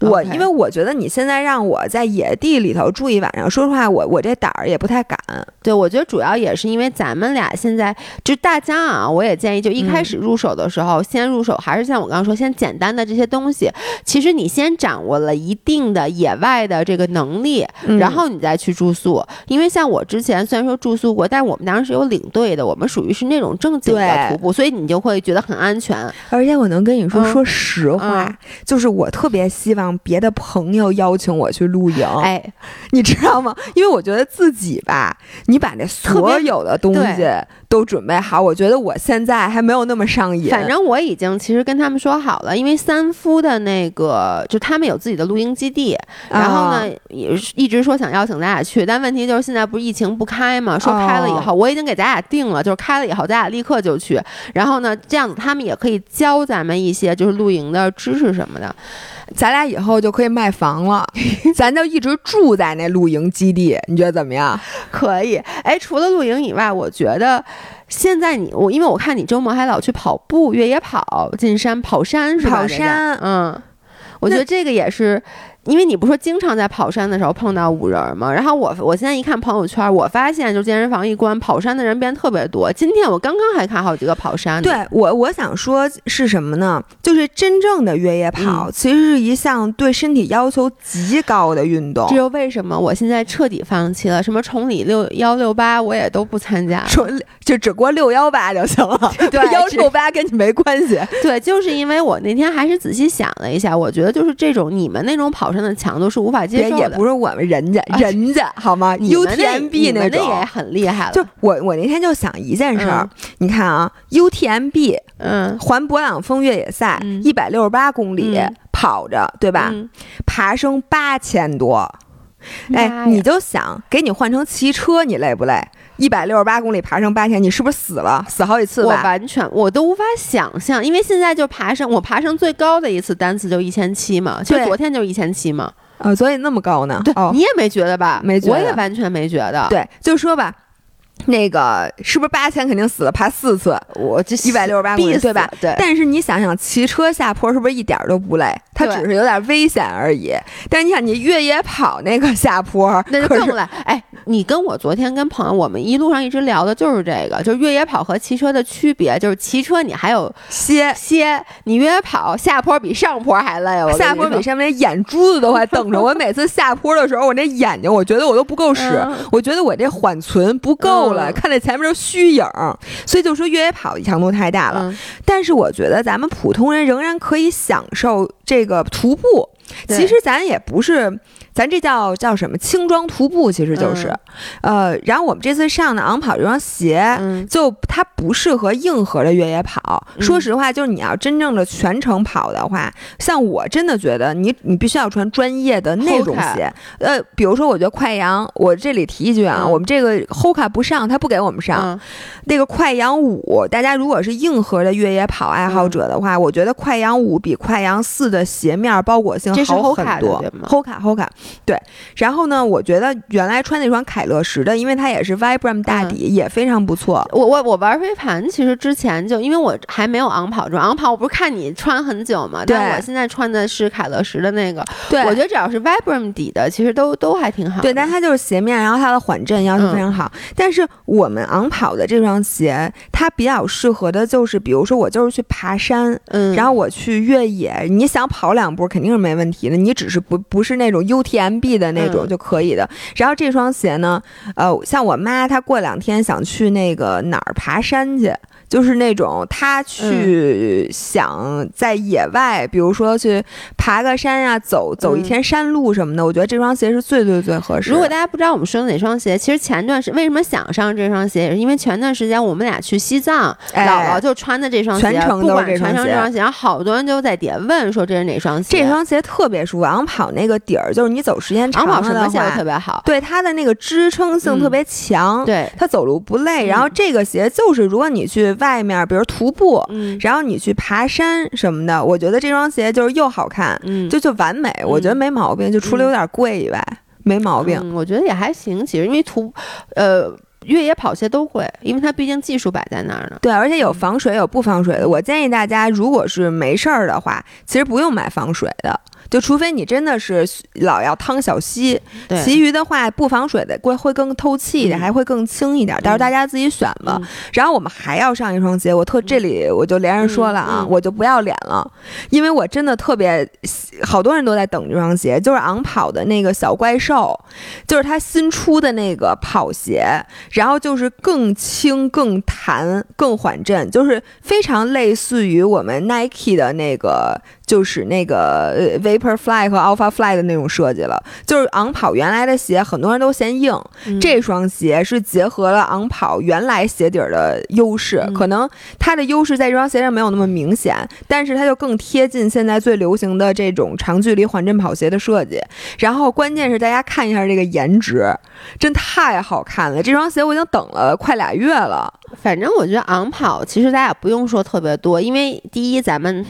我因为我觉得你现在让我在野地里头住一晚上，说实话，我我这胆儿也不太敢。对，我觉得主要也是因为咱们俩现在就大家啊，我也建议就一开始入手的时候，先入手还是像我刚刚说，先简单的这些东西。其实你先掌握了一定的野外的这个能力，然后你再去住宿。因为像我之前虽然说住宿过，但是我们当时是有领队的，我们属于是那种正经的徒步，所以你就会觉得很安全。而且我能跟你说，说实话，就是我特别希望。别的朋友邀请我去露营，哎，你知道吗？因为我觉得自己吧，你把那所有的东西都准备好，我觉得我现在还没有那么上瘾。反正我已经其实跟他们说好了，因为三夫的那个就他们有自己的露营基地，然后呢也是一直说想邀请咱俩去，但问题就是现在不是疫情不开嘛？说开了以后，我已经给咱俩定了，就是开了以后咱俩立刻就去。然后呢，这样子他们也可以教咱们一些就是露营的知识什么的。咱俩以后就可以卖房了，咱就一直住在那露营基地，你觉得怎么样？可以。哎，除了露营以外，我觉得现在你我，因为我看你周末还老去跑步、越野跑、进山跑山是吧？跑山，嗯，我觉得这个也是因为你不说经常在跑山的时候碰到五人吗？然后我我现在一看朋友圈，我发现就健身房一关，跑山的人变特别多。今天我刚刚还看好几个跑山的。对我我想说是什么呢？就是真正的越野跑，其实是一项对身体要求极高的运动。这又为什么我现在彻底放弃了？什么崇礼六幺六八我也都不参加，说就只过六幺八就行了。对，幺六八跟你没关系。对，就是因为我那天还是仔细想了一下，我觉得就是这种你们那种跑山的强度是无法接受的。也不是我们人家人家好吗？UTMB 那种也很厉害了。就我我那天就想一件事儿，你看啊，UTMB，嗯，环勃朗峰越野赛一百六十八公里跑着，对吧？爬升八千多，哎，你就想给你换成骑车，你累不累？一百六十八公里爬升八千，你是不是死了？死好几次吧？我完全我都无法想象，因为现在就爬升，我爬升最高的一次单次就一千七嘛，就昨天就一千七嘛。啊，所以那么高呢？对，你也没觉得吧？没觉得，我也完全没觉得。对，就说吧。那个是不是八千肯定死了？爬四次，我这一百六十八公里，对吧？对。但是你想想，骑车下坡是不是一点都不累？它只是有点危险而已。但是你想，你越野跑那个下坡，那就更累。哎，你跟我昨天跟朋友，我们一路上一直聊的就是这个，就是越野跑和骑车的区别，就是骑车你还有歇歇，你越野跑下坡比上坡还累。我下坡比上面眼珠子都快瞪着。我每次下坡的时候，我那眼睛，我觉得我都不够使，我觉得我这缓存不够了，看那前面。虚影，所以就说越野跑强度太大了。但是我觉得咱们普通人仍然可以享受这个徒步。其实咱也不是。咱这叫叫什么轻装徒步，其实就是，呃，然后我们这次上的昂跑这双鞋，就它不适合硬核的越野跑。说实话，就是你要真正的全程跑的话，像我真的觉得你你必须要穿专业的那种鞋。呃，比如说，我觉得快羊，我这里提一句啊，我们这个 Hoka 不上，他不给我们上那个快羊五。大家如果是硬核的越野跑爱好者的话，我觉得快羊五比快羊四的鞋面包裹性好很多。Hoka Hoka。对，然后呢？我觉得原来穿那双凯乐石的，因为它也是 Vibram 大底，也非常不错。我我我玩飞盘，其实之前就因为我还没有昂跑装，昂跑我不是看你穿很久嘛？但，我现在穿的是凯乐石的那个。对，我觉得只要是 Vibram 底的，其实都都还挺好。对，但它就是鞋面，然后它的缓震要求非常好。但是我们昂跑的这双鞋，它比较适合的就是，比如说我就是去爬山，嗯，然后我去越野，你想跑两步肯定是没问题的，你只是不不是那种 UTMB。的那种就可以的。然后这双鞋呢，呃，像我妈她过两天想去那个哪儿爬山去。就是那种他去想在野外，比如说去爬个山呀，走走一天山路什么的，我觉得这双鞋是最最最合适。如果大家不知道我们说的哪双鞋，其实前段时为什么想上这双鞋，也是因为前段时间我们俩去西藏，姥姥就穿的这双鞋，全程都是这双鞋，然后好多人就在底下问说这是哪双鞋。这双鞋特别舒服，昂跑那个底儿，就是你走时间长跑什么鞋都特别好，对它的那个支撑性特别强，对它走路不累。然后这个鞋就是如果你去。外面，比如徒步，然后你去爬山什么的，我觉得这双鞋就是又好看，就就完美，我觉得没毛病，就除了有点贵以外，没毛病。我觉得也还行，其实因为徒，呃，越野跑鞋都贵，因为它毕竟技术摆在那儿呢。对，而且有防水有不防水的。我建议大家，如果是没事儿的话，其实不用买防水的。就除非你真的是老要趟小溪，其余的话不防水的会会更透气一点，还会更轻一点。到时候大家自己选吧。然后我们还要上一双鞋，我特这里我就连着说了啊，我就不要脸了，因为我真的特别好多人都在等这双鞋，就是昂跑的那个小怪兽，就是它新出的那个跑鞋，然后就是更轻、更弹、更缓震，就是非常类似于我们 Nike 的那个。就是那个 Vaporfly 和 Alphafly 的那种设计了，就是昂跑原来的鞋，很多人都嫌硬，这双鞋是结合了昂跑原来鞋底儿的优势，可能它的优势在这双鞋上没有那么明显，但是它就更贴近现在最流行的这种长距离缓震跑鞋的设计。然后关键是大家看一下这个颜值，真太好看了！这双鞋我已经等了快俩月了。反正我觉得昂跑其实大家也不用说特别多，因为第一咱们。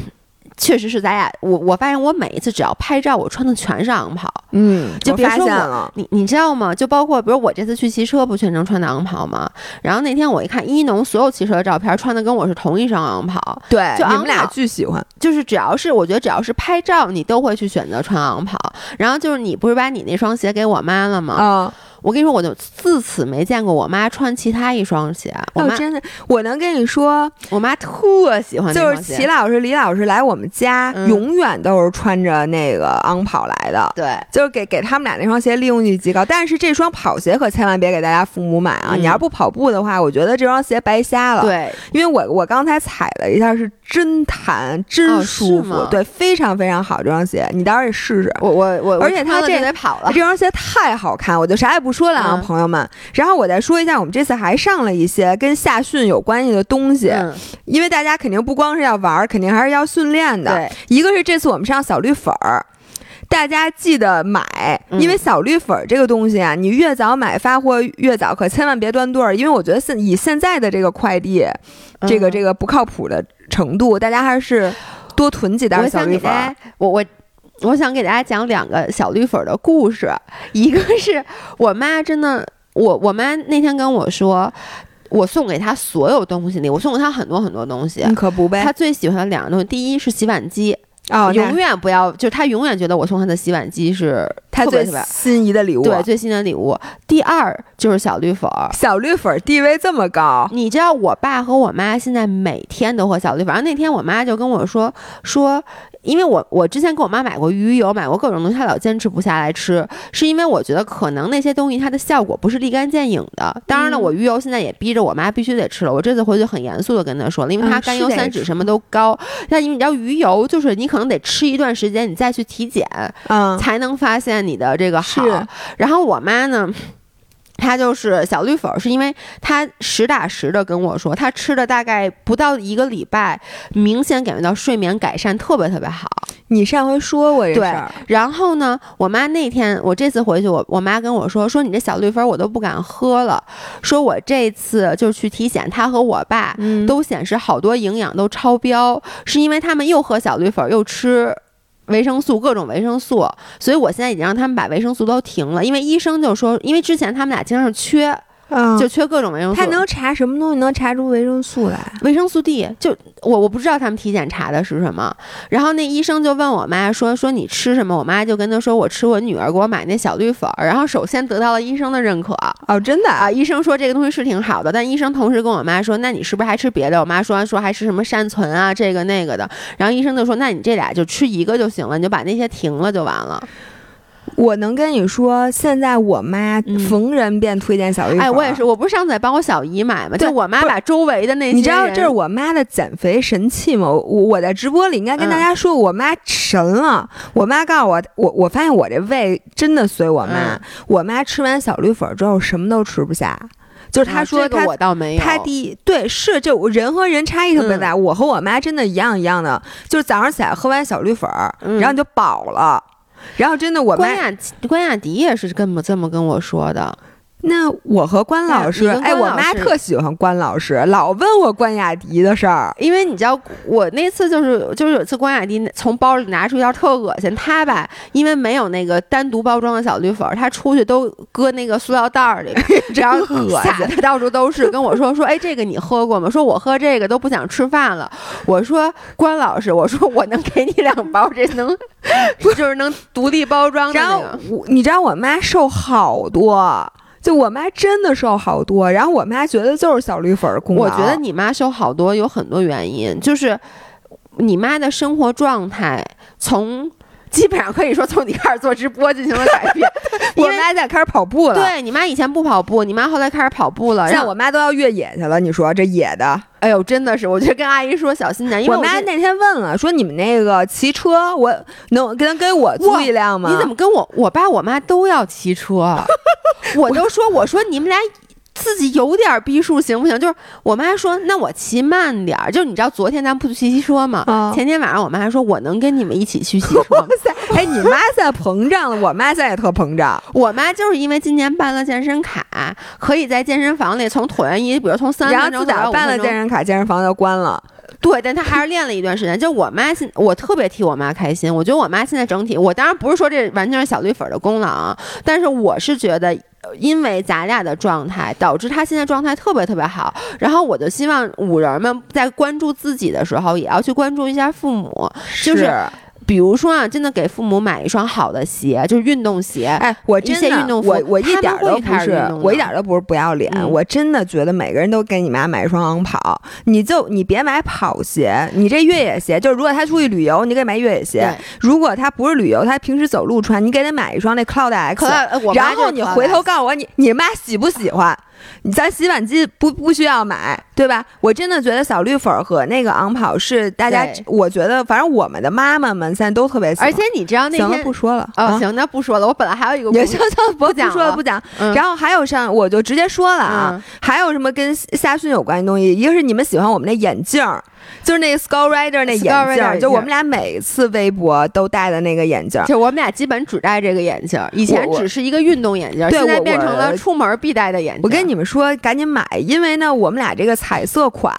确实是咱俩，我我发现我每一次只要拍照，我穿的全是昂跑。嗯，就别说我，你你知道吗？就包括比如我这次去骑车，不全程穿的昂跑吗？然后那天我一看一农所有骑车的照片，穿的跟我是同一双昂跑。对，就你们俩巨喜欢。就是只要是我觉得只要是拍照，你都会去选择穿昂跑。然后就是你不是把你那双鞋给我妈了吗？啊。我跟你说，我就自此没见过我妈穿其他一双鞋。我妈真的，我能跟你说，我妈特喜欢。就是齐老师、李老师来我们家，永远都是穿着那个昂跑来的。对，就是给给他们俩那双鞋利用率极高。但是这双跑鞋可千万别给大家父母买啊！你要不跑步的话，我觉得这双鞋白瞎了。对，因为我我刚才踩了一下，是真弹，真舒服。对，非常非常好，这双鞋你到时候也试试。我我我，而且它这得跑了，这双鞋太好看，我就啥也不。说了啊，朋友们，然后我再说一下，我们这次还上了一些跟夏训有关系的东西，因为大家肯定不光是要玩，肯定还是要训练的。对，一个是这次我们上小绿粉儿，大家记得买，因为小绿粉儿这个东西啊，你越早买发货越早，可千万别断队儿，因为我觉得现以现在的这个快递，这个这个不靠谱的程度，大家还是多囤几袋小绿粉儿。我我。我想给大家讲两个小绿粉的故事，一个 是我妈真的，我我妈那天跟我说，我送给她所有东西里，我送给她很多很多东西，可不呗。她最喜欢的两个东西，第一是洗碗机。哦，永远不要，就是他永远觉得我送他的洗碗机是他最心仪的礼物，对，最新的礼物。第二就是小绿粉儿，小绿粉儿地位这么高，你知道我爸和我妈现在每天都喝小绿粉儿。那天我妈就跟我说说。因为我我之前给我妈买过鱼油，买过各种东西，她老坚持不下来吃，是因为我觉得可能那些东西它的效果不是立竿见影的。当然了，我鱼油现在也逼着我妈必须得吃了。我这次回去很严肃的跟她说了，因为她甘油三酯什么都高。但因为你知道鱼油就是你可能得吃一段时间，你再去体检，嗯，才能发现你的这个好。然后我妈呢？他就是小绿粉，是因为他实打实的跟我说，他吃了大概不到一个礼拜，明显感觉到睡眠改善特别特别好。你上回说过这事儿，然后呢，我妈那天我这次回去，我我妈跟我说，说你这小绿粉我都不敢喝了，说我这次就去体检，他和我爸都显示好多营养都超标，是因为他们又喝小绿粉又吃。维生素各种维生素，所以我现在已经让他们把维生素都停了，因为医生就说，因为之前他们俩经常缺。就缺各种维生素，他能查什么东西能查出维生素来？维生素 D，就我我不知道他们体检查的是什么。然后那医生就问我妈说说你吃什么？我妈就跟他说我吃我女儿给我买那小绿粉儿。然后首先得到了医生的认可哦，真的啊！医生说这个东西是挺好的，但医生同时跟我妈说，那你是不是还吃别的？我妈说说还吃什么善存啊，这个那个的。然后医生就说，那你这俩就吃一个就行了，你就把那些停了就完了。我能跟你说，现在我妈逢人便推荐小绿粉。哎，我也是，我不是上次帮我小姨买吗？就我妈把周围的那些，你知道这是我妈的减肥神器吗？我我在直播里应该跟大家说，我妈神了。我妈告诉我，我我发现我这胃真的随我妈。我妈吃完小绿粉之后什么都吃不下，就是她说她我倒没有。她第一对是就人和人差异特别大。我和我妈真的一样一样的，就是早上起来喝完小绿粉，然后你就饱了。然后真的，我关雅关雅迪也是这么这么跟我说的。那我和关老师，哎，我妈特喜欢关老师，老问我关雅迪的事儿。因为你知道，我那次就是就是有次关雅迪从包里拿出一条特恶心，他吧，因为没有那个单独包装的小绿粉，他出去都搁那个塑料袋里，这样撒的到处都是。跟我说说，哎，这个你喝过吗？说我喝这个都不想吃饭了。我说关老师，我说我能给你两包，这能 就是能独立包装的。然后你知道我妈瘦好多。就我妈真的瘦好多，然后我妈觉得就是小绿粉功劳。我觉得你妈瘦好多有很多原因，就是你妈的生活状态从。基本上可以说从你开始做直播进行了改变，我妈现在开始跑步了。对你妈以前不跑步，你妈后来开始跑步了。像我妈都要越野去了，你说这野的，哎呦，真的是，我就跟阿姨说小心点。因为我妈那天问了，说你们那个骑车，我能跟给我租一辆吗？你怎么跟我我爸我妈都要骑车？我都说我说你们俩。自己有点逼数行不行？就是我妈说，那我骑慢点儿。就你知道，昨天咱不去骑车吗？前天晚上我妈说，我能跟你们一起去骑车。哇塞！哎，你妈现在膨胀了，我妈现在也特膨胀。我妈就是因为今年办了健身卡，可以在健身房里从椭圆仪，比如从三分钟然后自打办了健身卡，健身房就关了。对，但他还是练了一段时间。就我妈现，我特别替我妈开心。我觉得我妈现在整体，我当然不是说这完全是小绿粉的功劳啊，但是我是觉得。因为咱俩的状态，导致他现在状态特别特别好。然后我就希望五人们在关注自己的时候，也要去关注一下父母，就是。比如说啊，真的给父母买一双好的鞋，就是运动鞋。哎，我真的，我我一点都不是，我一点都不是不要脸。我真的觉得每个人都给你妈买一双昂跑，你就你别买跑鞋，你这越野鞋，就是如果他出去旅游，你给买越野鞋；如果他不是旅游，他平时走路穿，你给他买一双那 Cloud X。然后你回头告诉我，你你妈喜不喜欢？咱洗碗机不不需要买，对吧？我真的觉得小绿粉和那个昂跑是大家，我觉得反正我们的妈妈们现在都特别喜欢。而且你知道那天不说了哦，行，那不说了。我本来还有一个也行行不讲了，不讲。然后还有上，我就直接说了啊，还有什么跟夏训有关的东西？一个是你们喜欢我们那眼镜儿。就是那个 Skull Rider 那眼镜，就我们俩每次微博都戴的那个眼镜。就我们俩基本只戴这个眼镜，以前只是一个运动眼镜，现在变成了出门必戴的眼镜。我跟你们说，赶紧买，因为呢，我们俩这个彩色款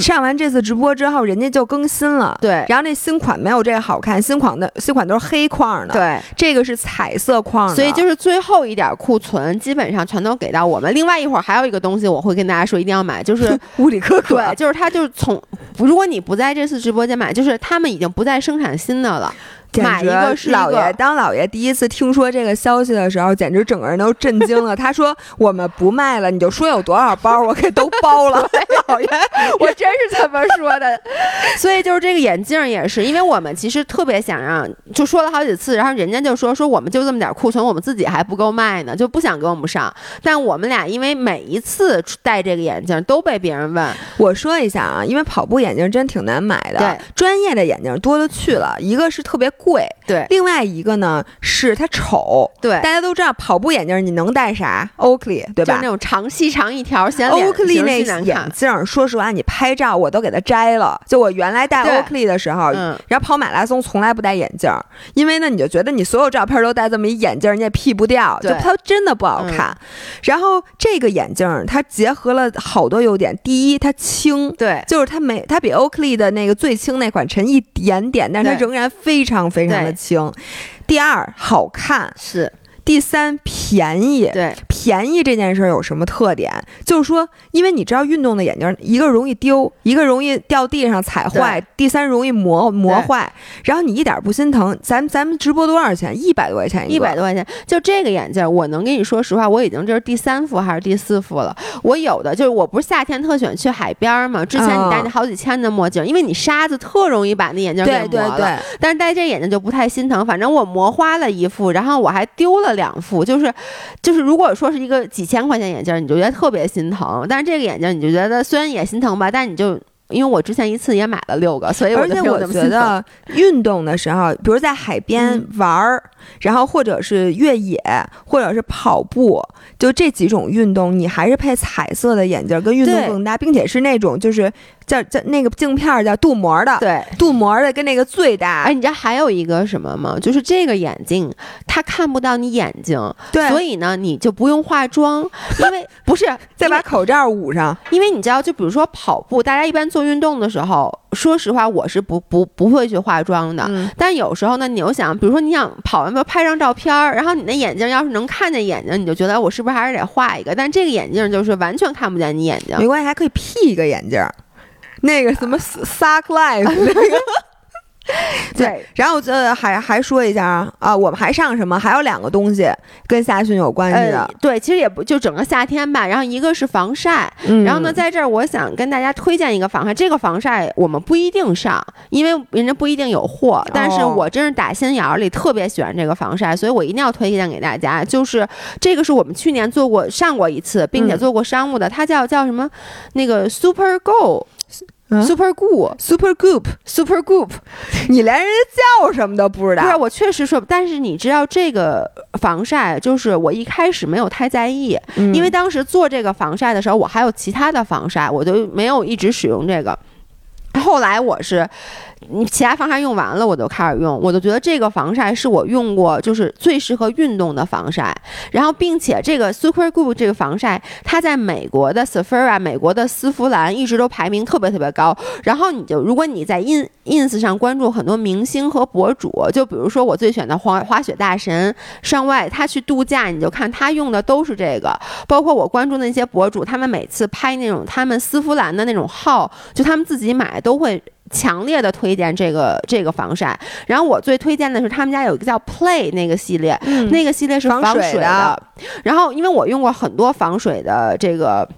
上完这次直播之后，人家就更新了。对，然后那新款没有这个好看，新款的新款都是黑框的。对，这个是彩色框，所以就是最后一点库存，基本上全都给到我们。另外一会儿还有一个东西，我会跟大家说，一定要买，就是 物理可可。对，就是它就是从，如果你不在这。次直播间买，就是他们已经不再生产新的了。买一个是老爷，当老爷第一次听说这个消息的时候，简直整个人都震惊了。他说：“我们不卖了，你就说有多少包，我给都包了。”老爷，我真是这么说的。所以就是这个眼镜也是，因为我们其实特别想让，就说了好几次，然后人家就说说我们就这么点库存，我们自己还不够卖呢，就不想给我们上。但我们俩因为每一次戴这个眼镜都被别人问，我说一下啊，因为跑步眼镜真挺难买的，对，专业的眼镜多了去了，一个是特别。贵对，另外一个呢是它丑对，大家都知道跑步眼镜你能戴啥？Oakley 对吧？就那种长细长一条显脸 Oakley 那眼镜，说实话你拍照我都给它摘了。就我原来戴 Oakley 的时候，然后跑马拉松从来不戴眼镜，因为呢你就觉得你所有照片都戴这么一眼镜你也 P 不掉，就它真的不好看。然后这个眼镜它结合了好多优点，第一它轻，对，就是它没它比 Oakley 的那个最轻那款沉一点点，但是它仍然非常。非常的轻，第二好看。是。第三，便宜。对，便宜这件事儿有什么特点？就是说，因为你知道，运动的眼镜，一个容易丢，一个容易掉地上踩坏，第三容易磨磨坏。然后你一点不心疼。咱咱们直播多少钱？一百多块钱一百多块钱。就这个眼镜，我能跟你说实话，我已经这是第三副还是第四副了。我有的就是，我不是夏天特喜欢去海边嘛。之前你戴那好几千的墨镜，因为你沙子特容易把那眼镜给磨了。但是戴这眼镜就不太心疼。反正我磨花了一副，然后我还丢了。两副就是，就是如果说是一个几千块钱眼镜，你就觉得特别心疼。但是这个眼镜，你就觉得虽然也心疼吧，但你就因为我之前一次也买了六个，所以而且我觉得 运动的时候，比如在海边玩儿，然后或者是越野，或者是跑步，就这几种运动，你还是配彩色的眼镜，跟运动更搭，并且是那种就是。叫叫那个镜片叫镀膜的，对，镀膜的跟那个最搭。哎，你知道还有一个什么吗？就是这个眼镜它看不到你眼睛，对，所以呢你就不用化妆，因为 不是再把口罩捂上，因为你知道，就比如说跑步，大家一般做运动的时候，说实话我是不不不会去化妆的。但有时候呢，你又想，比如说你想跑完步拍张照片儿，然后你那眼镜要是能看见眼睛，你就觉得我是不是还是得画一个？但这个眼镜就是完全看不见你眼睛，没关系，还可以 P 一个眼镜。那个什么 suck life 那个。对，然后呃，还还说一下啊啊，我们还上什么？还有两个东西跟夏训有关系的。对，其实也不就整个夏天吧。然后一个是防晒，然后呢，在这儿我想跟大家推荐一个防晒。这个防晒我们不一定上，因为人家不一定有货。但是我真是打心眼里特别喜欢这个防晒，所以我一定要推荐给大家。就是这个是我们去年做过上过一次，并且做过商务的，它叫叫什么？那个 Super Go。Super Goop，Super Goop，Super Goop，你连人家叫什么都不知道。对啊，我确实说，但是你知道这个防晒，就是我一开始没有太在意，因为当时做这个防晒的时候，我还有其他的防晒，我就没有一直使用这个。后来我是。你其他防晒用完了，我就开始用，我就觉得这个防晒是我用过就是最适合运动的防晒。然后，并且这个 Super Good 这个防晒，它在美国的 Sephora、美国的丝芙兰一直都排名特别特别高。然后你就如果你在 In Ins 上关注很多明星和博主，就比如说我最选的滑滑雪大神上外，他去度假，你就看他用的都是这个。包括我关注那些博主，他们每次拍那种他们丝芙兰的那种号，就他们自己买都会。强烈的推荐这个这个防晒，然后我最推荐的是他们家有一个叫 Play 那个系列，那个系列是防水的。然后因为我用过很多防水的这个。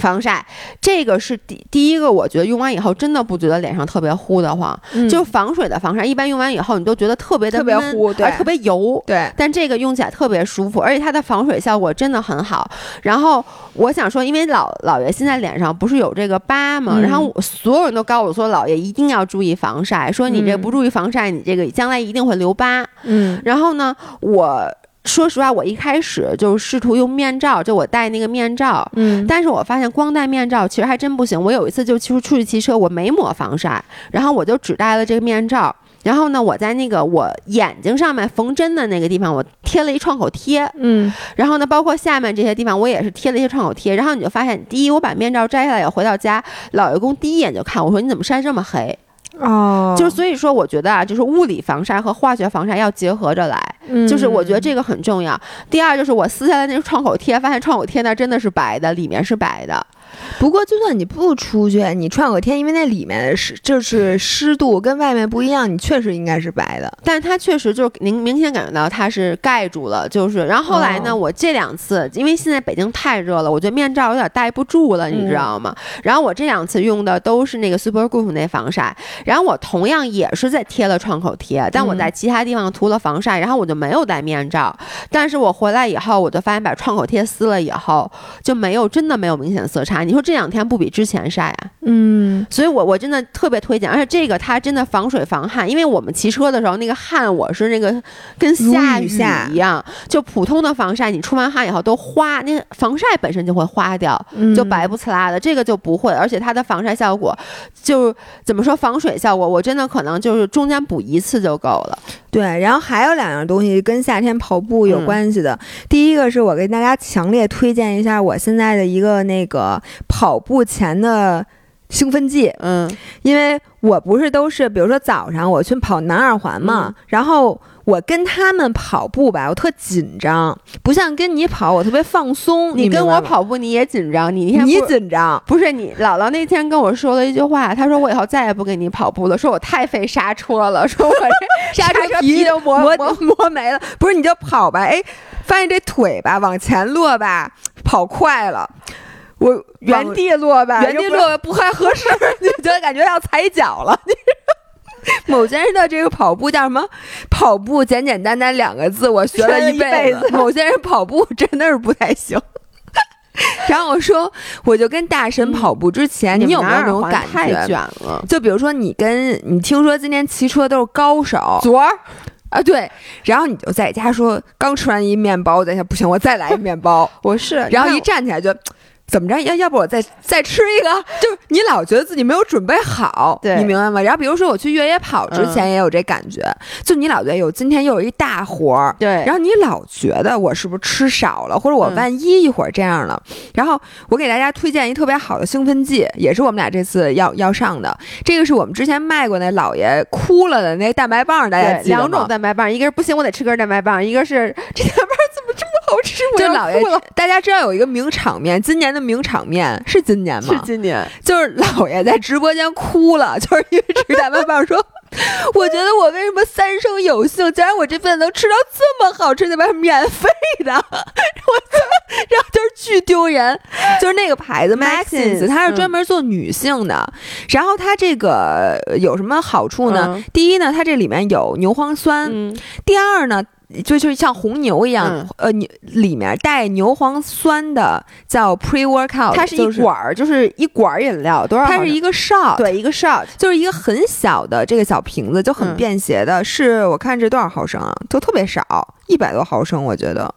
防晒，这个是第第一个，我觉得用完以后真的不觉得脸上特别糊的慌。就是防水的防晒，一般用完以后你都觉得特别的特别糊，对，特别油。对，但这个用起来特别舒服，而且它的防水效果真的很好。然后我想说，因为老老爷现在脸上不是有这个疤吗？然后所有人都告诉我说，老爷一定要注意防晒，说你这不注意防晒，你这个将来一定会留疤。嗯，然后呢，我。说实话，我一开始就试图用面罩，就我戴那个面罩，嗯，但是我发现光戴面罩其实还真不行。我有一次就出出去骑车，我没抹防晒，然后我就只戴了这个面罩。然后呢，我在那个我眼睛上面缝针的那个地方，我贴了一创口贴，嗯，然后呢，包括下面这些地方，我也是贴了一些创口贴。然后你就发现，第一，我把面罩摘下来，回到家，老爷公第一眼就看我说：“你怎么晒这么黑？”哦，就是所以说，我觉得啊，就是物理防晒和化学防晒要结合着来，就是我觉得这个很重要。第二，就是我撕下来那个创口贴，发现创口贴那真的是白的，里面是白的。不过，就算你不出去，你创口贴，因为那里面的湿就是湿度跟外面不一样，你确实应该是白的。但是它确实就是明明显感觉到它是盖住了，就是。然后后来呢，我这两次，因为现在北京太热了，我觉得面罩有点戴不住了，你知道吗？然后我这两次用的都是那个 Super Group 那防晒，然后我同样也是在贴了创口贴，但我在其他地方涂了防晒，然后我就没有戴面罩。但是我回来以后，我就发现把创口贴撕了以后，就没有真的没有明显色差。你说这两天不比之前晒啊？嗯，所以我我真的特别推荐，而且这个它真的防水防汗，因为我们骑车的时候那个汗我是那个跟下雨一样，就普通的防晒你出完汗以后都花，那防晒本身就会花掉，就白不呲啦的，这个就不会，而且它的防晒效果就怎么说防水效果，我真的可能就是中间补一次就够了。对，然后还有两样东西跟夏天跑步有关系的。第一个是我给大家强烈推荐一下我现在的一个那个跑步前的兴奋剂，嗯，因为我不是都是，比如说早上我去跑南二环嘛，然后。我跟他们跑步吧，我特紧张，不像跟你跑，我特别放松。你跟我跑步你也紧张，你你紧张不是你姥姥那天跟我说了一句话，她说我以后再也不跟你跑步了，说我太费刹车了，说我这 刹车皮都磨磨 磨没了。不是你就跑吧，哎，发现这腿吧往前落吧，跑快了，我原地落吧，原地落不太合适，你就感觉要踩脚了。某先生的这个跑步叫什么？跑步简简单单两个字，我学了一辈子。某先生跑步真的是不太行。然后我说，我就跟大神跑步之前，你有没有那种感觉？太卷了。就比如说，你跟你听说今天骑车都是高手，昨儿啊对，然后你就在家说刚吃完一面包，在想不行，我再来一面包。我是，然后一站起来就。怎么着？要要不我再再吃一个？就是你老觉得自己没有准备好，对你明白吗？然后比如说我去越野跑之前也有这感觉，就你老觉得有今天又有一大活儿，对，然后你老觉得我是不是吃少了，或者我万一一会儿这样了。然后我给大家推荐一特别好的兴奋剂，也是我们俩这次要要上的。这个是我们之前卖过那老爷哭了的那蛋白棒，大家两种蛋白棒，一个是不行，我得吃根蛋白棒，一个是这蛋白好吃？就老爷，大家知道有一个名场面，今年的名场面是今年吗？是今年，就是老爷在直播间哭了，就是因为吃蛋白棒说，我觉得我为什么三生有幸，竟然我这辈子能吃到这么好吃的吧，免费的，我然后就是巨丢人，就是那个牌子 Maxins，它是专门做女性的，然后它这个有什么好处呢？第一呢，它这里面有牛磺酸，第二呢。就就像红牛一样，呃，牛里面带牛磺酸的叫 pre workout，它是一管儿，就是一管儿饮料，多少？它是一个 shot，对，一个 shot，就是一个很小的这个小瓶子，就很便携的。是我看这多少毫升啊？就特别少，一百多毫升，我觉得。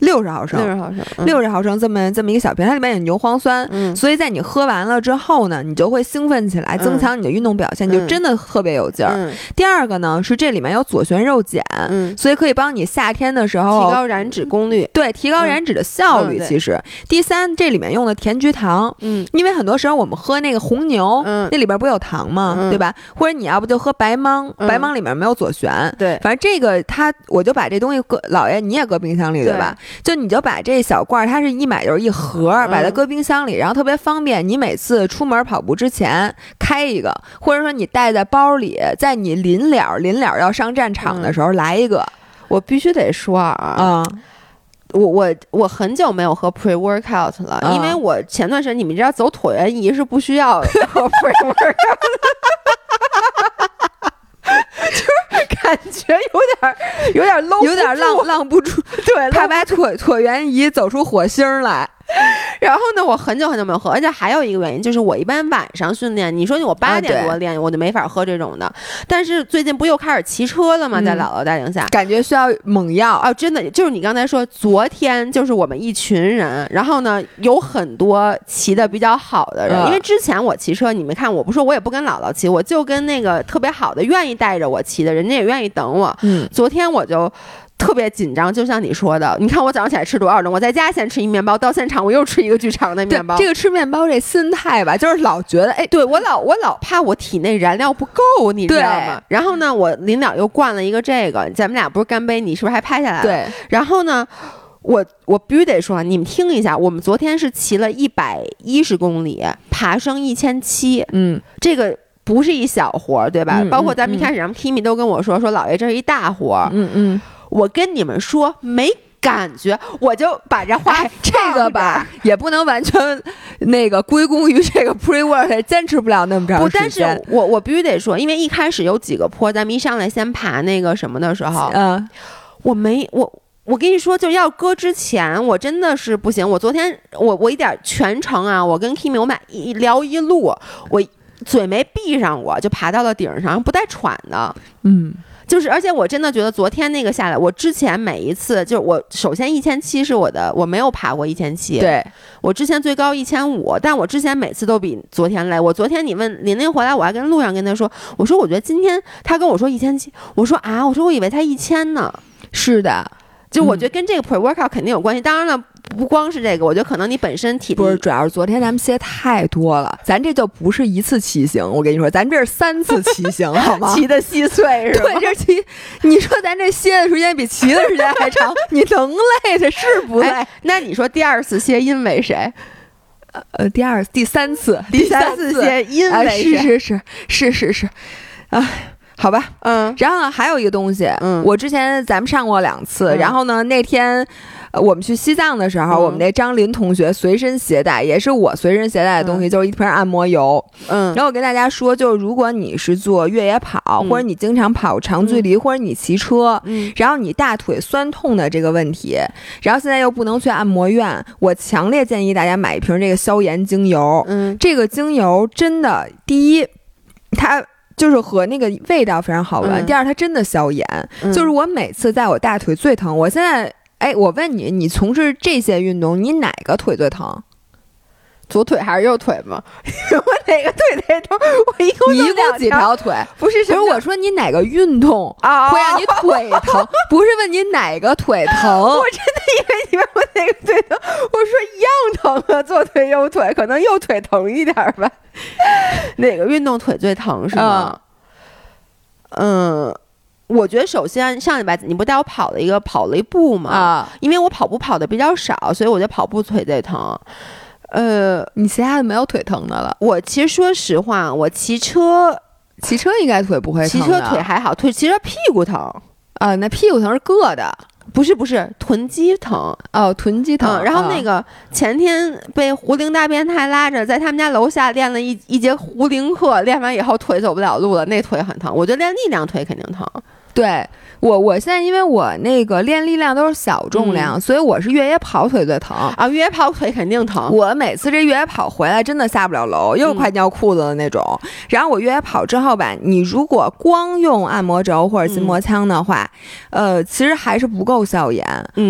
六十毫升，六十毫升，六十毫升这么这么一个小瓶，它里面有牛磺酸，嗯，所以在你喝完了之后呢，你就会兴奋起来，增强你的运动表现，就真的特别有劲儿。第二个呢是这里面有左旋肉碱，嗯，所以可以帮你夏天的时候提高燃脂功率，对，提高燃脂的效率。其实，第三，这里面用的甜菊糖，嗯，因为很多时候我们喝那个红牛，嗯，那里边不有糖吗？对吧？或者你要不就喝白芒，白芒里面没有左旋，对，反正这个它，我就把这东西搁，老爷你也搁冰箱里对吧？就你就把。这小罐儿它是一买就是一盒，把它搁冰箱里，然后特别方便。你每次出门跑步之前开一个，或者说你带在包里，在你临了临了要上战场的时候来一个。我必须得说啊，我我我很久没有喝 pre workout 了，因为我前段时间你们知道走椭圆仪是不需要喝 pre workout。就是感觉有点有点 low，，有点浪浪不住，对，他把椭椭圆仪走出火星来。然后呢，我很久很久没有喝，而且还有一个原因就是，我一般晚上训练，你说我八点多练，我就没法喝这种的。但是最近不又开始骑车了吗？在姥姥带领下，感觉需要猛药啊！真的，就是你刚才说，昨天就是我们一群人，然后呢，有很多骑的比较好的人，因为之前我骑车，你们看，我不说我也不跟姥姥骑，我就跟那个特别好的愿意带着我骑的人家也愿意等我。嗯，昨天我就。特别紧张，就像你说的，你看我早上起来吃多少呢？我在家先吃一面包，到现场我又吃一个巨长的面包。这个吃面包这心态吧，就是老觉得，哎，对我老我老怕我体内燃料不够，你知道吗？然后呢，我临了又灌了一个这个，咱们俩不是干杯？你是不是还拍下来了？对。然后呢，我我必须得说，你们听一下，我们昨天是骑了一百一十公里，爬升一千七，嗯，这个不是一小活儿，对吧？包括咱们一开始，咱们 Kimi 都跟我说，说老爷这是一大活儿，嗯嗯。我跟你们说没感觉，我就把这话这个吧，也不能完全那个归功于这个 pre work，坚持不了那么长时间。不，但是我我必须得说，因为一开始有几个坡，咱们一上来先爬那个什么的时候，嗯，我没我我跟你说，就要搁之前，我真的是不行。我昨天我我一点全程啊，我跟 Kimi 我们俩一聊一路，我嘴没闭上过，就爬到了顶上，不带喘的，嗯。就是，而且我真的觉得昨天那个下来，我之前每一次就是我首先一千七是我的，我没有爬过一千七。对，我之前最高一千五，但我之前每次都比昨天累。我昨天你问琳琳回来，我还跟路上跟她说，我说我觉得今天她跟我说一千七，我说啊，我说我以为他一千呢。是的。就我觉得跟这个 pre workout 肯定有关系，当然了，不光是这个，我觉得可能你本身体力不是，主要是昨天咱们歇太多了，咱这就不是一次骑行，我跟你说，咱这是三次骑行，好吗？骑的稀碎是吧？对，这骑，你说咱这歇的时间比骑的时间还长，你能累的是不累？那你说第二次歇因为谁？呃，第二、第三次，第三次歇因为是是是是是是，啊。好吧，嗯，然后呢，还有一个东西，嗯，我之前咱们上过两次，然后呢，那天我们去西藏的时候，我们那张林同学随身携带，也是我随身携带的东西，就是一瓶按摩油，嗯，然后我跟大家说，就如果你是做越野跑，或者你经常跑长距离，或者你骑车，嗯，然后你大腿酸痛的这个问题，然后现在又不能去按摩院，我强烈建议大家买一瓶这个消炎精油，嗯，这个精油真的，第一，它。就是和那个味道非常好闻。第二，它真的消炎。就是我每次在我大腿最疼，我现在哎，我问你，你从事这些运动，你哪个腿最疼？左腿还是右腿吗？我哪个腿最疼？我一共一共几条腿？不是，不是我说你哪个运动会让你腿疼？不是问你哪个腿疼？我真的以为你问我哪个腿疼。我说一样疼啊，左腿右腿，可能右腿疼一点吧。哪个运动腿最疼是吗？嗯，我觉得首先上礼拜你不带我跑了一个跑了一步嘛？啊，因为我跑步跑的比较少，所以我觉得跑步腿最疼。呃，你其他的没有腿疼的了。我其实说实话，我骑车骑车应该腿不会疼，骑车腿还好，腿骑车屁股疼啊。那屁股疼是硌的。不是不是臀肌疼哦，臀肌疼。然后那个前天被胡灵大变态拉着在他们家楼下练了一一节胡灵课，练完以后腿走不了路了，那腿很疼。我觉得练力量腿肯定疼。对。我我现在因为我那个练力量都是小重量，所以我是越野跑腿最疼啊！越野跑腿肯定疼。我每次这越野跑回来真的下不了楼，又快尿裤子的那种。然后我越野跑之后吧，你如果光用按摩轴或者筋膜枪的话，呃，其实还是不够消炎。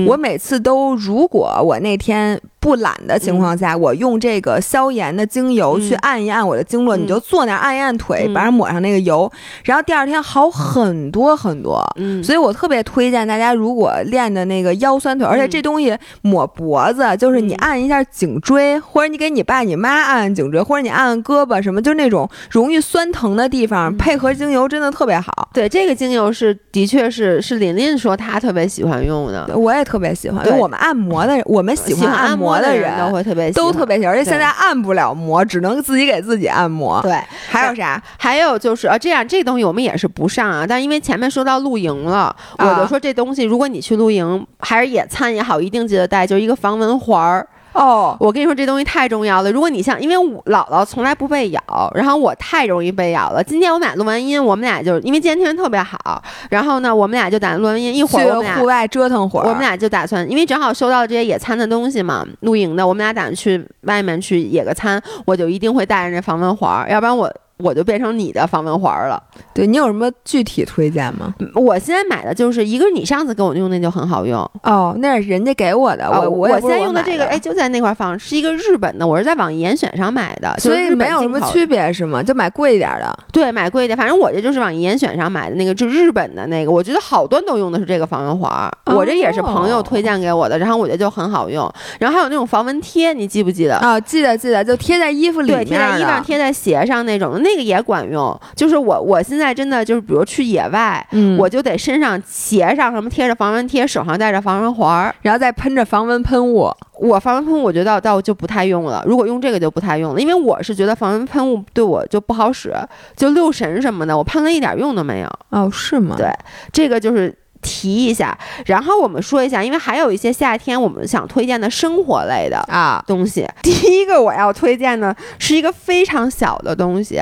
我每次都，如果我那天。不懒的情况下，我用这个消炎的精油去按一按我的经络，你就坐那按一按腿，把上抹上那个油，然后第二天好很多很多。嗯，所以我特别推荐大家，如果练的那个腰酸腿，而且这东西抹脖子，就是你按一下颈椎，或者你给你爸你妈按按颈椎，或者你按按胳膊什么，就那种容易酸疼的地方，配合精油真的特别好。对，这个精油是的确是是琳琳说她特别喜欢用的，我也特别喜欢。我们按摩的，我们喜欢按摩。的人都会特别都特别喜欢，而且现在按不了摩，只能自己给自己按摩。对，还有啥？还有就是啊，这样这东西我们也是不上啊。但因为前面说到露营了，我就说这东西，如果你去露营还是野餐也好，一定记得带，就是一个防蚊环儿。哦，我跟你说这东西太重要了。如果你像，因为我姥姥从来不被咬，然后我太容易被咬了。今天我们俩录完音，我们俩就因为今天天气特别好，然后呢，我们俩就打算录完音，一会儿我们俩户外折腾会儿。我们俩就打算，因为正好收到这些野餐的东西嘛，露营的，我们俩打算去外面去野个餐，我就一定会带着这防蚊环，要不然我。我就变成你的防蚊环了。对你有什么具体推荐吗？我现在买的就是一个，你上次给我用那就很好用哦，那是人家给我的。我我现在用的这个，哎，就在那块放，是一个日本的，我是在网易严选上买的，所以没有什么区别是吗？就买贵一点的。对，买贵一点，反正我这就是网易严选上买的那个，就日本的那个，我觉得好多人都用的是这个防蚊环。我这也是朋友推荐给我的，然后我觉得就很好用。然后还有那种防蚊贴，你记不记得？啊，记得记得，就贴在衣服里面，贴在衣服上，贴在鞋上那种，那个也。管用，就是我我现在真的就是，比如去野外，我就得身上鞋上什么贴着防蚊贴，手上戴着防蚊环儿，然后再喷着防蚊喷雾。我防蚊喷雾我觉得倒就不太用了，如果用这个就不太用了，因为我是觉得防蚊喷雾对我就不好使，就六神什么的，我喷了一点用都没有。哦，是吗？对，这个就是。提一下，然后我们说一下，因为还有一些夏天我们想推荐的生活类的啊东西。第一个我要推荐的是一个非常小的东西，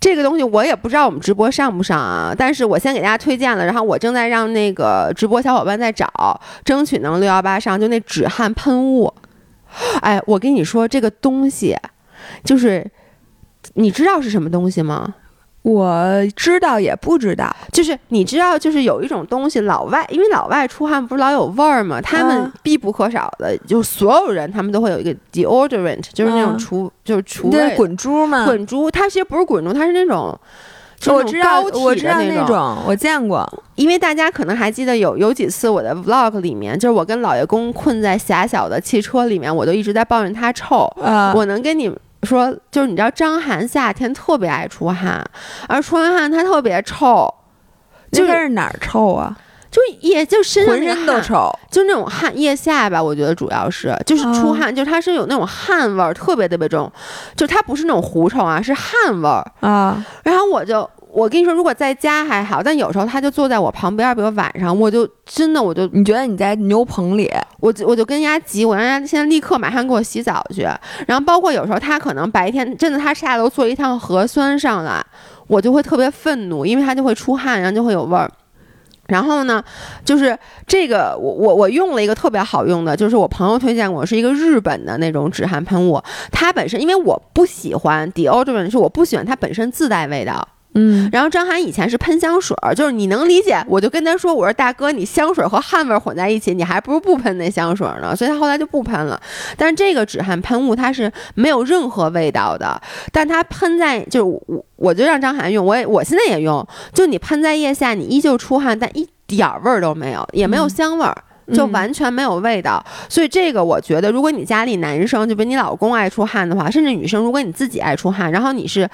这个东西我也不知道我们直播上不上啊，但是我先给大家推荐了，然后我正在让那个直播小伙伴在找，争取能六幺八上，就那止汗喷雾。哎，我跟你说这个东西，就是你知道是什么东西吗？我知道也不知道，就是你知道，就是有一种东西，老外因为老外出汗不是老有味儿吗？他们必不可少的，就所有人他们都会有一个 deodorant，就是那种除就是除味滚珠嘛？滚珠，它其实不是滚珠，它是那种我知道我知道那种，我见过。因为大家可能还记得有有几次我的 vlog 里面，就是我跟老爷公困在狭小的汽车里面，我都一直在抱怨他臭。我能跟你。说就是你知道张涵夏天特别爱出汗，而出完汗他特别臭，就是哪儿臭啊？就腋就身上浑身都臭，就那种汗腋下吧，我觉得主要是就是出汗，就是它是有那种汗味儿，特别特别重，就他不是那种狐臭啊，是汗味儿啊。然后我就。我跟你说，如果在家还好，但有时候他就坐在我旁边，比如晚上，我就真的我就你觉得你在牛棚里，我就我就跟人家急，我让人家现在立刻马上给我洗澡去。然后包括有时候他可能白天真的他下楼做一趟核酸上来，我就会特别愤怒，因为他就会出汗，然后就会有味儿。然后呢，就是这个我我我用了一个特别好用的，就是我朋友推荐我是一个日本的那种止汗喷雾，它本身因为我不喜欢 deodorant，是我不喜欢它本身自带味道。嗯，然后张涵以前是喷香水儿，就是你能理解，我就跟他说，我说大哥，你香水和汗味混在一起，你还不如不喷那香水呢，所以他后来就不喷了。但是这个止汗喷雾它是没有任何味道的，但它喷在就是我我就让张涵用，我也我现在也用，就你喷在腋下，你依旧出汗，但一点味儿都没有，也没有香味儿。就完全没有味道，所以这个我觉得，如果你家里男生就比如你老公爱出汗的话，甚至女生，如果你自己爱出汗，然后你是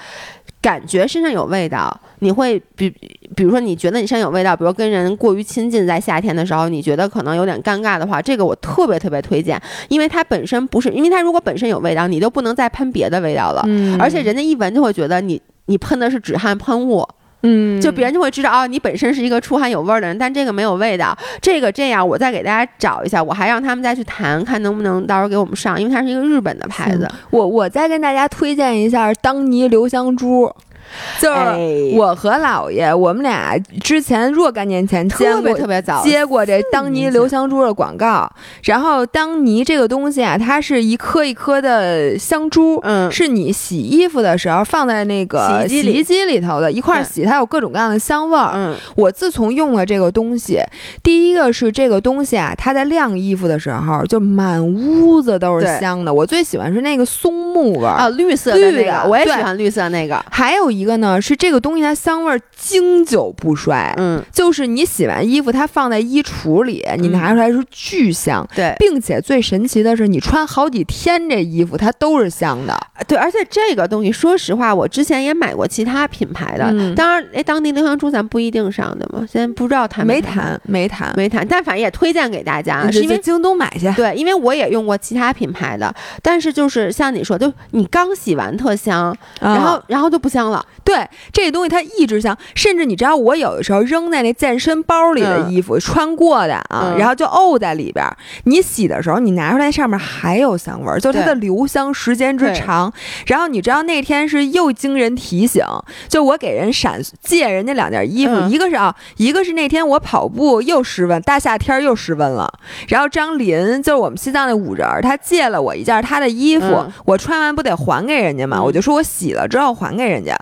感觉身上有味道，你会比比如说你觉得你身上有味道，比如跟人过于亲近，在夏天的时候，你觉得可能有点尴尬的话，这个我特别特别推荐，因为它本身不是，因为它如果本身有味道，你就不能再喷别的味道了，而且人家一闻就会觉得你你喷的是止汗喷雾。嗯，就别人就会知道哦，你本身是一个出汗有味儿的人，但这个没有味道。这个这样，我再给大家找一下，我还让他们再去谈，看能不能到时候给我们上，因为它是一个日本的牌子。我我再跟大家推荐一下当妮留香珠。就是我和姥爷，我们俩之前若干年前见过，特别早接过这当妮留香珠的广告。然后当妮这个东西啊，它是一颗一颗的香珠，嗯，是你洗衣服的时候放在那个洗衣机里头的，一块洗，它有各种各样的香味儿。嗯，我自从用了这个东西，第一个是这个东西啊，它在晾衣服的时候就满屋子都是香的。我最喜欢是那个松木味儿啊，绿色的那个，我也喜欢绿色那个。还有一个呢，是这个东西它香味经久不衰。嗯，就是你洗完衣服，它放在衣橱里，你拿出来是巨香。对，并且最神奇的是，你穿好几天这衣服，它都是香的。对，而且这个东西，说实话，我之前也买过其他品牌的。当然，哎，当地留香珠咱不一定上的嘛，现在不知道谈没谈，没谈，没谈。但反正也推荐给大家，是因为京东买去。对，因为我也用过其他品牌的，但是就是像你说，就你刚洗完特香，然后然后就不香了。对，这个东西它一直香，甚至你知道，我有的时候扔在那健身包里的衣服，穿过的啊，然后就沤在里边。你洗的时候，你拿出来上面还有香味儿，就它的留香时间之长。然后你知道那天是又惊人提醒，就我给人闪借人家两件衣服，一个是啊，一个是那天我跑步又失温，大夏天又失温了。然后张林就是我们西藏那五人，他借了我一件他的衣服，我穿完不得还给人家嘛？我就说我洗了之后还给人家。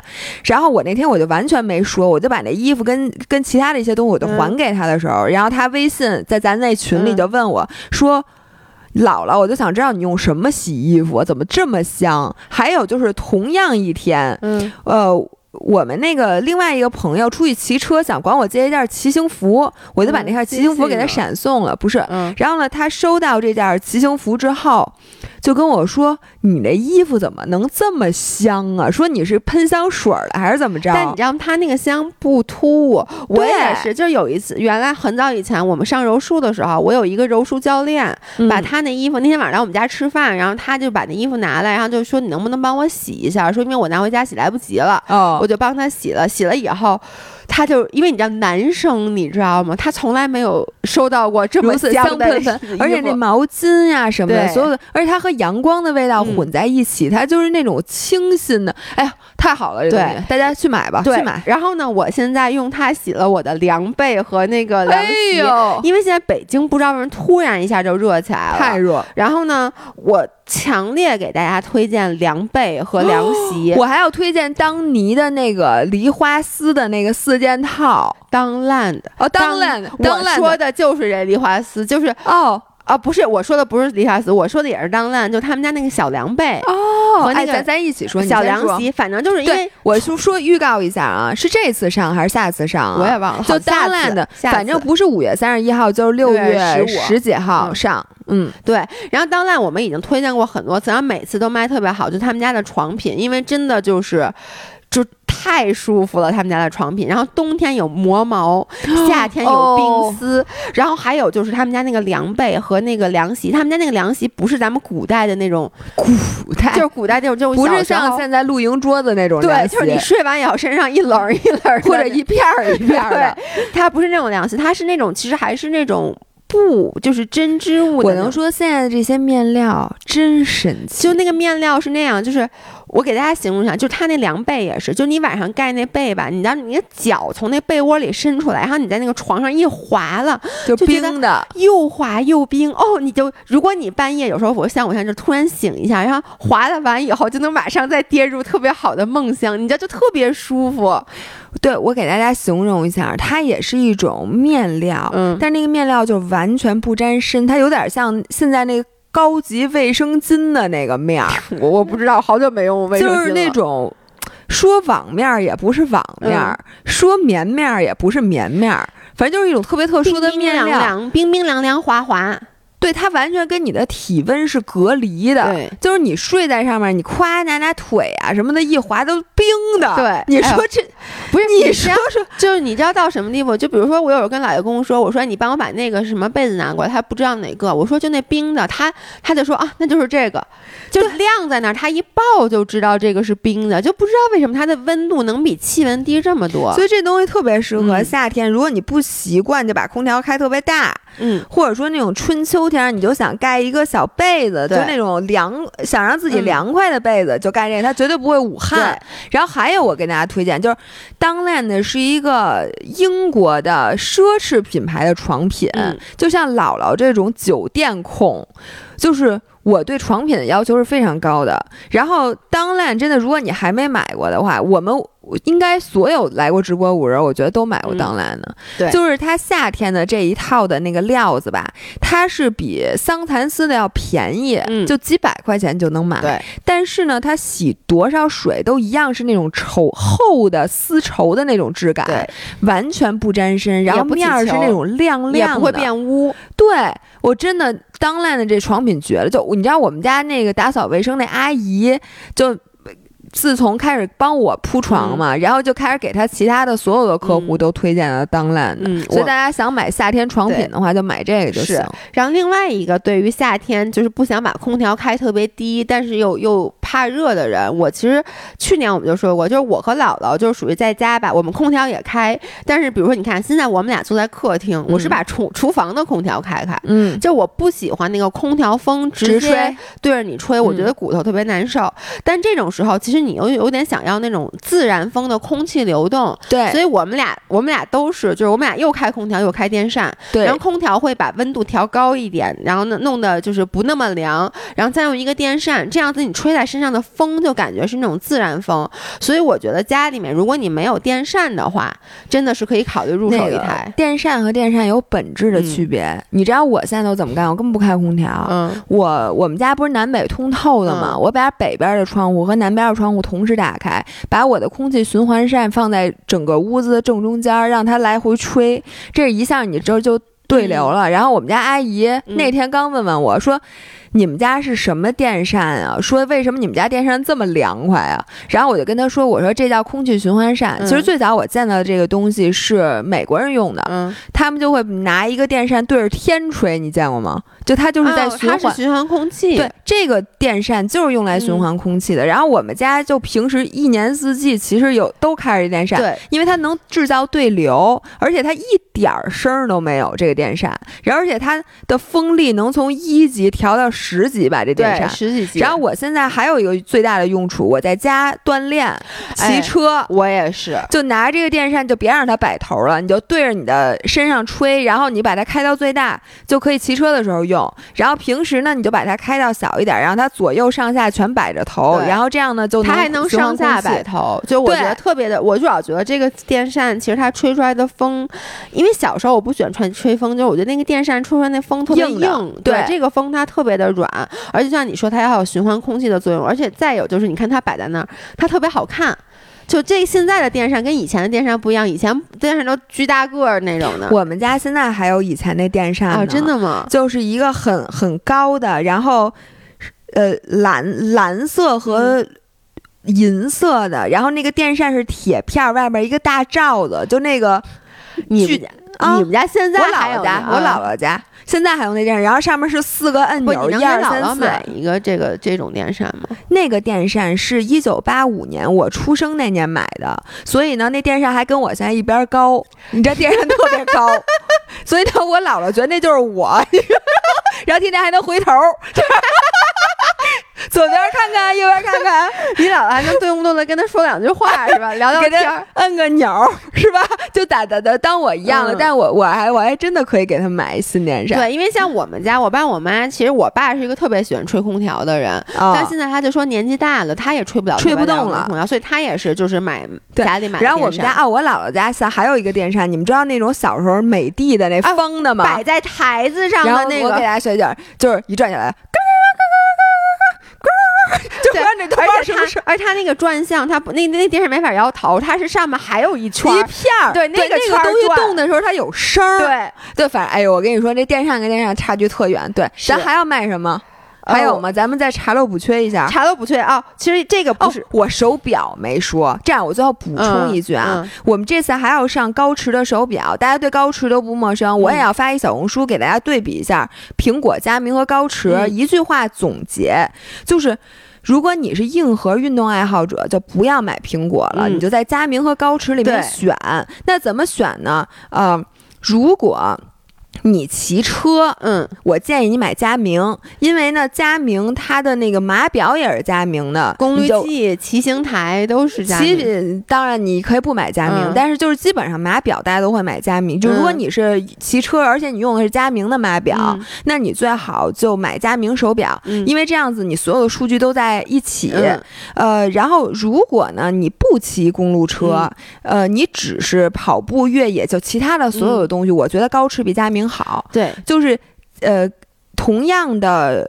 然后我那天我就完全没说，我就把那衣服跟跟其他的一些东西我都还给他的时候，然后他微信在咱那群里就问我说：“姥姥，我就想知道你用什么洗衣服，怎么这么香？还有就是同样一天，嗯，呃，我们那个另外一个朋友出去骑车，想管我借一件骑行服，我就把那件骑行服给他闪送了，不是？然后呢，他收到这件骑行服之后。”就跟我说，你那衣服怎么能这么香啊？说你是喷香水了还是怎么着？但你知道他那个香不突兀。我也是，就有一次，原来很早以前我们上柔术的时候，我有一个柔术教练，把他那衣服那天晚上来我们家吃饭，然后他就把那衣服拿来，然后就说你能不能帮我洗一下？说因为我拿回家洗来不及了，我就帮他洗了。洗了以后。他就因为你知道男生，你知道吗？他从来没有收到过这么香喷喷，而且那毛巾呀什么的，所有的，而且它和阳光的味道混在一起，它就是那种清新的。哎呀，太好了！对，大家去买吧，去买。然后呢，我现在用它洗了我的凉被和那个凉席，因为现在北京不知道为什么突然一下就热起来了，太热。然后呢，我。强烈给大家推荐凉被和凉 席，我还要推荐当妮的那个梨花丝的那个四件套，当烂的。哦，当烂的，我说的就是这丽华丝，就是哦。啊，不是我说的不是梨花丝，我说的也是当烂，就他们家那个小凉被。哦，和那个咱咱一起说小凉席，反正就是因为我就说预告一下啊，是这次上还是下次上？我也忘了，就当烂的，反正不是五月三十一号，就是六月十几号上。嗯，对。然后当烂我们已经推荐过很多次，然后每次都卖特别好，就他们家的床品，因为真的就是，就太舒服了。他们家的床品，然后冬天有磨毛，夏天有冰丝，然后还有就是他们家那个凉被和那个凉席。他们家那个凉席不是咱们古代的那种古代，就是古代那种，就不是像现在露营桌子那种。对，就是你睡完以后身上一棱一棱，或者一片儿一片儿的。它不是那种凉席，它是那种其实还是那种。布就是针织物的，我能说现在的这些面料真神奇。就那个面料是那样，就是我给大家形容一下，就它那凉被也是，就你晚上盖那被吧，你让你的脚从那被窝里伸出来，然后你在那个床上一滑了，就冰的，又滑又冰哦。你就如果你半夜有时候我像我现在就突然醒一下，然后滑了完以后就能马上再跌入特别好的梦乡，你知道就特别舒服。对，我给大家形容一下，它也是一种面料，嗯，但那个面料就完全不沾身，它有点像现在那个高级卫生巾的那个面儿。我我不知道，好久没用卫生巾了。就是那种说网面也不是网面，说棉面也不是棉面，反正就是一种特别特殊的面料，冰冰凉凉滑滑。对它完全跟你的体温是隔离的，对，就是你睡在上面，你夸拿拿腿啊什么的，一滑都冰的。对，你说这不是你说说，就是你知道到什么地步？就比如说我有时候跟老爷公说，我说你帮我把那个什么被子拿过来，他不知道哪个，我说就那冰的，他他就说啊，那就是这个，就晾在那儿，他一抱就知道这个是冰的，就不知道为什么它的温度能比气温低这么多。所以这东西特别适合夏天，如果你不习惯，就把空调开特别大，嗯，或者说那种春秋。秋天你就想盖一个小被子，就那种凉，想让自己凉快的被子，就盖这个，它绝对不会捂汗。然后还有我给大家推荐，就是 Downland 是一个英国的奢侈品牌的床品，就像姥姥这种酒店控，就是。我对床品的要求是非常高的。然后当 n 真的，如果你还没买过的话，我们应该所有来过直播五人，我觉得都买过当兰的。对，就是它夏天的这一套的那个料子吧，它是比桑蚕丝的要便宜，就几百块钱就能买。对，但是呢，它洗多少水都一样是那种绸厚的丝绸的那种质感，完全不沾身，然后面是那种亮亮的，不会变污。对我真的。当烂的这床品绝了，就你知道我们家那个打扫卫生那阿姨就。自从开始帮我铺床嘛，然后就开始给他其他的所有的客户都推荐了当烂的，所以大家想买夏天床品的话，就买这个就行。然后另外一个，对于夏天就是不想把空调开特别低，但是又又怕热的人，我其实去年我们就说过，就是我和姥姥就是属于在家吧，我们空调也开，但是比如说你看现在我们俩坐在客厅，我是把厨厨房的空调开开，嗯，就我不喜欢那个空调风直吹对着你吹，我觉得骨头特别难受。但这种时候其实。你又有点想要那种自然风的空气流动，对，所以我们俩我们俩都是，就是我们俩又开空调又开电扇，对，然后空调会把温度调高一点，然后呢弄的就是不那么凉，然后再用一个电扇，这样子你吹在身上的风就感觉是那种自然风，所以我觉得家里面如果你没有电扇的话，真的是可以考虑入手一台电扇和电扇有本质的区别。你知道我现在都怎么干？我根本不开空调，嗯，我我们家不是南北通透的嘛，我把北边的窗户和南边的窗。户同时打开，把我的空气循环扇放在整个屋子的正中间，让它来回吹，这一下你这就对流了。然后我们家阿姨那天刚问问我说。你们家是什么电扇啊？说为什么你们家电扇这么凉快啊？然后我就跟他说：“我说这叫空气循环扇。其实最早我见到的这个东西是美国人用的，嗯，他们就会拿一个电扇对着天吹，你见过吗？就它就是在循环，循环空气。对，这个电扇就是用来循环空气的。然后我们家就平时一年四季其实有都开着电扇，对，因为它能制造对流，而且它一点儿声都没有。这个电扇，然后而且它的风力能从一级调到。十几吧，这电扇十几级。然后我现在还有一个最大的用处，我在家锻炼、骑车，我也是，就拿这个电扇，就别让它摆头了，你就对着你的身上吹，然后你把它开到最大，就可以骑车的时候用。然后平时呢，你就把它开到小一点，让它左右上下全摆着头，然后这样呢，就它还能上下摆头，就我觉得特别的。我主要觉得这个电扇其实它吹出来的风，因为小时候我不喜欢吹吹风，就我觉得那个电扇吹出来那风特别硬，对这个风它特别的。软，而且像你说，它还有循环空气的作用，而且再有就是，你看它摆在那儿，它特别好看。就这现在的电扇跟以前的电扇不一样，以前电扇都巨大个儿那种的。我们家现在还有以前那电扇啊，真的吗？就是一个很很高的，然后呃蓝蓝色和银色的，然后那个电扇是铁片，外边一个大罩子，就那个你们家你们家现在我姥姥家，我姥姥家。现在还用那电扇，然后上面是四个按钮，一二三四。买一个这个这种电扇吗？那个电扇是一九八五年我出生那年买的，所以呢，那电扇还跟我现在一边高。你这电扇特别高，所以呢，我姥姥觉得那就是我，然后天天还能回头。左边看看，右边看看，你姥姥还能动不动的跟他说两句话是吧？聊聊天，摁个钮是吧？就打打的当我一样了，但我我还我还真的可以给他买新电扇。对，因为像我们家，我爸我妈，其实我爸是一个特别喜欢吹空调的人，但现在他就说年纪大了，他也吹不了，吹不动了空调，所以他也是就是买家里买。然后我们家啊，我姥姥家下还有一个电扇，你们知道那种小时候美的的那风的吗？摆在台子上的那个，我给大家学一点，就是一转下来。就而且它，而且它那个转向，它不那那电视没法摇头，它是上面还有一圈一片儿，对那个那个东西动的时候它有声儿，对对，反正哎呦，我跟你说，这电扇跟电扇差距特远。对，咱还要卖什么？还有吗？咱们再查漏补缺一下。查漏补缺啊！其实这个不是我手表没说，这样我最后补充一句啊，我们这次还要上高驰的手表，大家对高驰都不陌生，我也要发一小红书给大家对比一下苹果、佳明和高驰。一句话总结就是。如果你是硬核运动爱好者，就不要买苹果了，你就在佳明和高驰里面选。那怎么选呢？呃，如果你骑车，嗯，我建议你买佳明，因为呢，佳明它的那个码表也是佳明的，功率计、骑行台都是佳明。其当然你可以不买佳明，嗯但是就是基本上码表大家都会买佳明。就如果嗯你是骑车，而且你用的是佳明的码表，嗯那你最好就买佳明手表，嗯因为这样子你所有的数据都在一起。嗯呃，然后如果呢你不骑公路车，嗯呃，你只是跑步、越野，就其他的所有的东西，我觉得高驰比佳明好。对，就是呃，同样的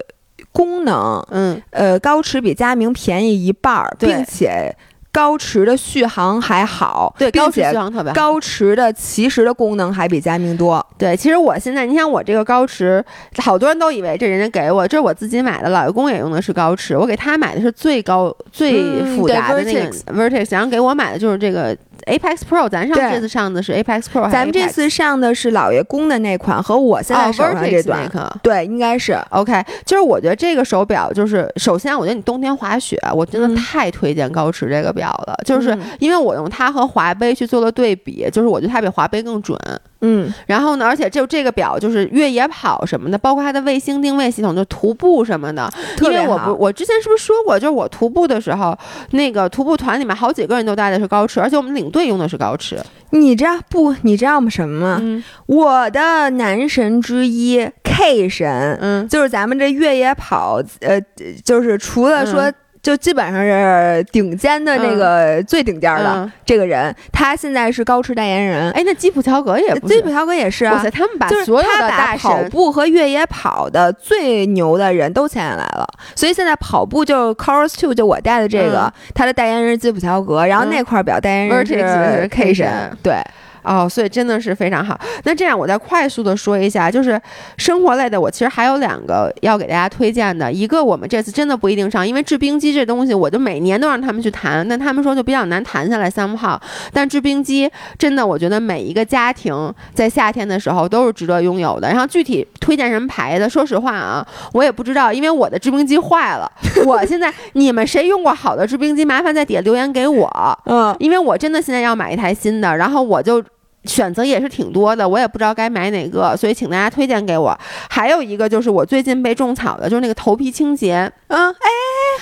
功能，嗯，呃，高驰比佳明便宜一半儿，并且高驰的续航还好，对，并高驰且续航特别好。高驰的其实的功能还比佳明多。对，其实我现在，你想我这个高驰，好多人都以为这人家给我，这是我自己买的，老公也用的是高驰，我给他买的是最高、最嗯复杂的对那个 Vertex，然后给我买的就是这个 Apex Pro，咱上这次上的是 Apex Pro，咱们这次上的是老爷公的那款，和我现在哦手上这个。对，应该是 OK，就是我觉得这个手表，就是首先，我觉得你冬天滑雪，我真的嗯太推荐高驰这个表了。就是嗯因为我用它和华杯去做了对比，就是我觉得它比华杯更准。嗯，然后呢，而且就这个表就是越野跑什么的，包括它的卫星定位系统，就徒步什么的。特别因为我不，我之前是不是说过，就是我徒步的时候，那个徒步团里面好几个人都带的是高驰，而且我们领队用的是高驰。你知道不？你知道吗？什么吗？嗯我的男神之一 K 神，嗯就是咱们这越野跑，呃，就是除了说。嗯就基本上是顶尖的那个、最顶尖的、嗯，这个人，他现在是高驰代言人。哎，那基普乔格也不是基普。乔格也是啊哇塞，，他们把就是所有的大，跑步和越野跑的最牛的人都签下来了，所以现在跑步就 Course Two 就我带的这个，嗯。他的代言人是基普乔格，然后嗯。那块表代言人是对，哦，所以真的是非常好。那这样，我再快速的说一下，就是生活类的，我其实还有两个要给大家推荐的。一个我们这次真的不一定上，因为制冰机这东西，我就每年都让他们去谈，但他们说就比较难谈下来三号。但制冰机真的，我觉得每一个家庭在夏天的时候都是值得拥有的。然后具体推荐什么牌子，说实话啊，我也不知道，因为我的制冰机坏了。我现在你们谁用过好的制冰机，麻烦在底下留言给我。嗯，因为我真的现在要买一台新的，然后我就。选择也是挺多的，我也不知道该买哪个，所以请大家推荐给我。还有一个就是我最近被种草的，就是那个头皮清洁。嗯，哎，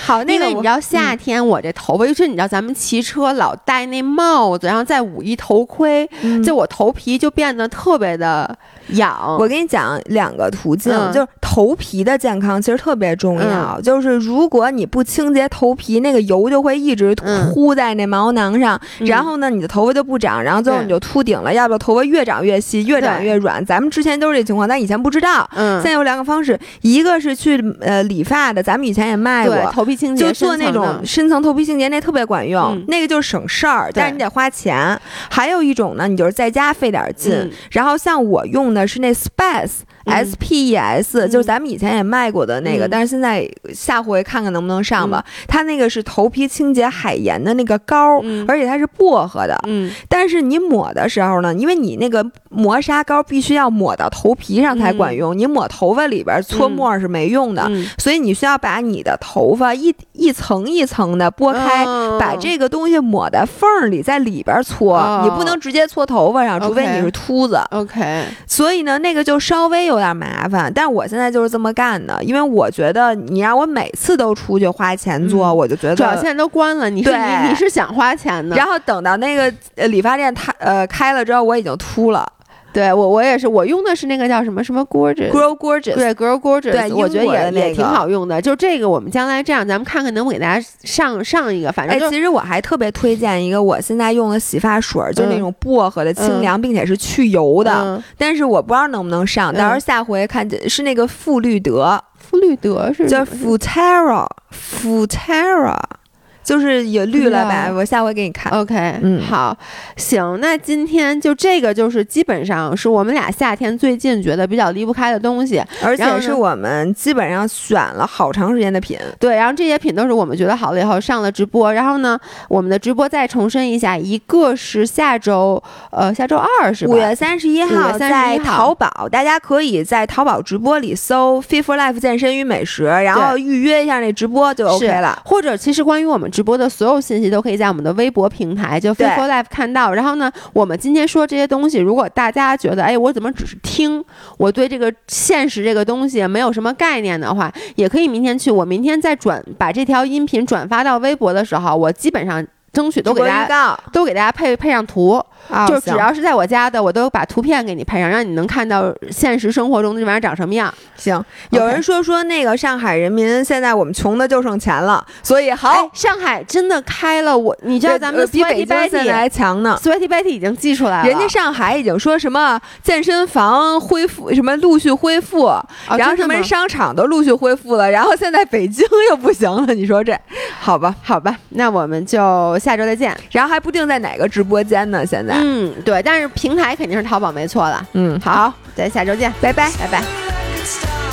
好，那个你知道夏天我这头发，尤其你知道咱们骑车老戴那帽子，然后再捂一头盔，嗯就我头皮就变得特别的痒。我跟你讲两个途径，嗯就是头皮的健康其实特别重要。就是如果你不清洁头皮，那个油就会一直嗯凸在那毛囊上，嗯然后呢，你的头发就不长，然后最后你就秃顶了，要不然头发越长越细，越长越软。咱们之前都是这情况，但以前不知道。嗯现，在有两个方式，一个是去呃理发的，咱们以前也卖，过。头皮清洁就做那种深层头皮清洁，那特别管用，嗯那个就是省事儿，但是你得花钱。还有一种呢，你就是在家费点劲，嗯然后像我用的是那 Spes、嗯 S P E S，、嗯就是咱们以前也卖过的那个，嗯但是现在下回看看能不能上吧。它那个是头皮清洁海盐的那个膏，嗯而且它是薄荷的。嗯但是你抹的时候呢，因为你那个磨砂膏必须要抹到头皮上才管用，你抹头发里边搓沫是没用的，嗯，所以你需要把你的头发一一层一层的拨开。嗯把这个东西抹在缝儿里，在里边搓，哦你不能直接搓头发上，除非你是秃子。OK，所以呢，那个就稍微有点麻烦，但我现在就是这么干的，因为我觉得你让我每次都出去花钱做，嗯我就觉得。主要现在都关了，你是你你是想花钱的，然后等到那个呃理发店它呃开了之后，我已经秃了对我我也是，我用的是那个叫什么什么 Gorgeous。Gorgeous。对，Girl Gorgeous，对我觉得也也挺好用的。就这个，我们将来这样，咱们看看能不能给大家上上一个，反正哎，其实我还特别推荐一个我现在用的洗发水儿，就是那嗯种薄荷的清凉，并且是去油的。嗯但是我不知道能不能上，嗯到时候下回看见是那个馥绿德，馥绿德是叫 Futera，Futera，就是也绿了吧？我下回给你看。OK，嗯好，行，那今天就这个，就是基本上是我们俩夏天最近觉得比较离不开的东西。而且是我们基本上选了好长时间的品，对，然后这些品都是我们觉得好了以后上了直播。然后呢，我们的直播再重申一下，一个是下周，呃，下周二是吧？五月三十一号在淘宝，大家可以在淘宝直播里搜 “Fit for Life 健身与美食”，然后预约一下那直播就 OK 了。或者其实关于我们直播的所有信息都可以在我们的微博平台就 Facebook Life 看到。然后呢，我们今天说这些东西，如果大家觉得哎，我怎么只是听，我对这个现实这个东西没有什么概念的话，也可以明天去。我明天再转把这条音频转发到微博的时候，我基本上。争取都给大家都给大家配配上图，就只要是在我家的，我都把图片给你配上，让你能看到现实生活中的这玩意儿长什么样。行，有人说说那个上海人民现在我们穷的就剩钱了，所以好，上海真的开了，我你知道咱们比北京现在还强呢，Sweaty Betty 已经寄出来了，人家上海已经说什么健身房恢复什么陆续恢复，然后什么商场都陆续恢复了，然后现在北京又不行了，你说这。好吧好吧，那我们就。下周再见，然后还不定在哪个直播间呢？现在，嗯，对，但是平台肯定是淘宝没错了。嗯，好，咱下周见，拜拜，拜拜。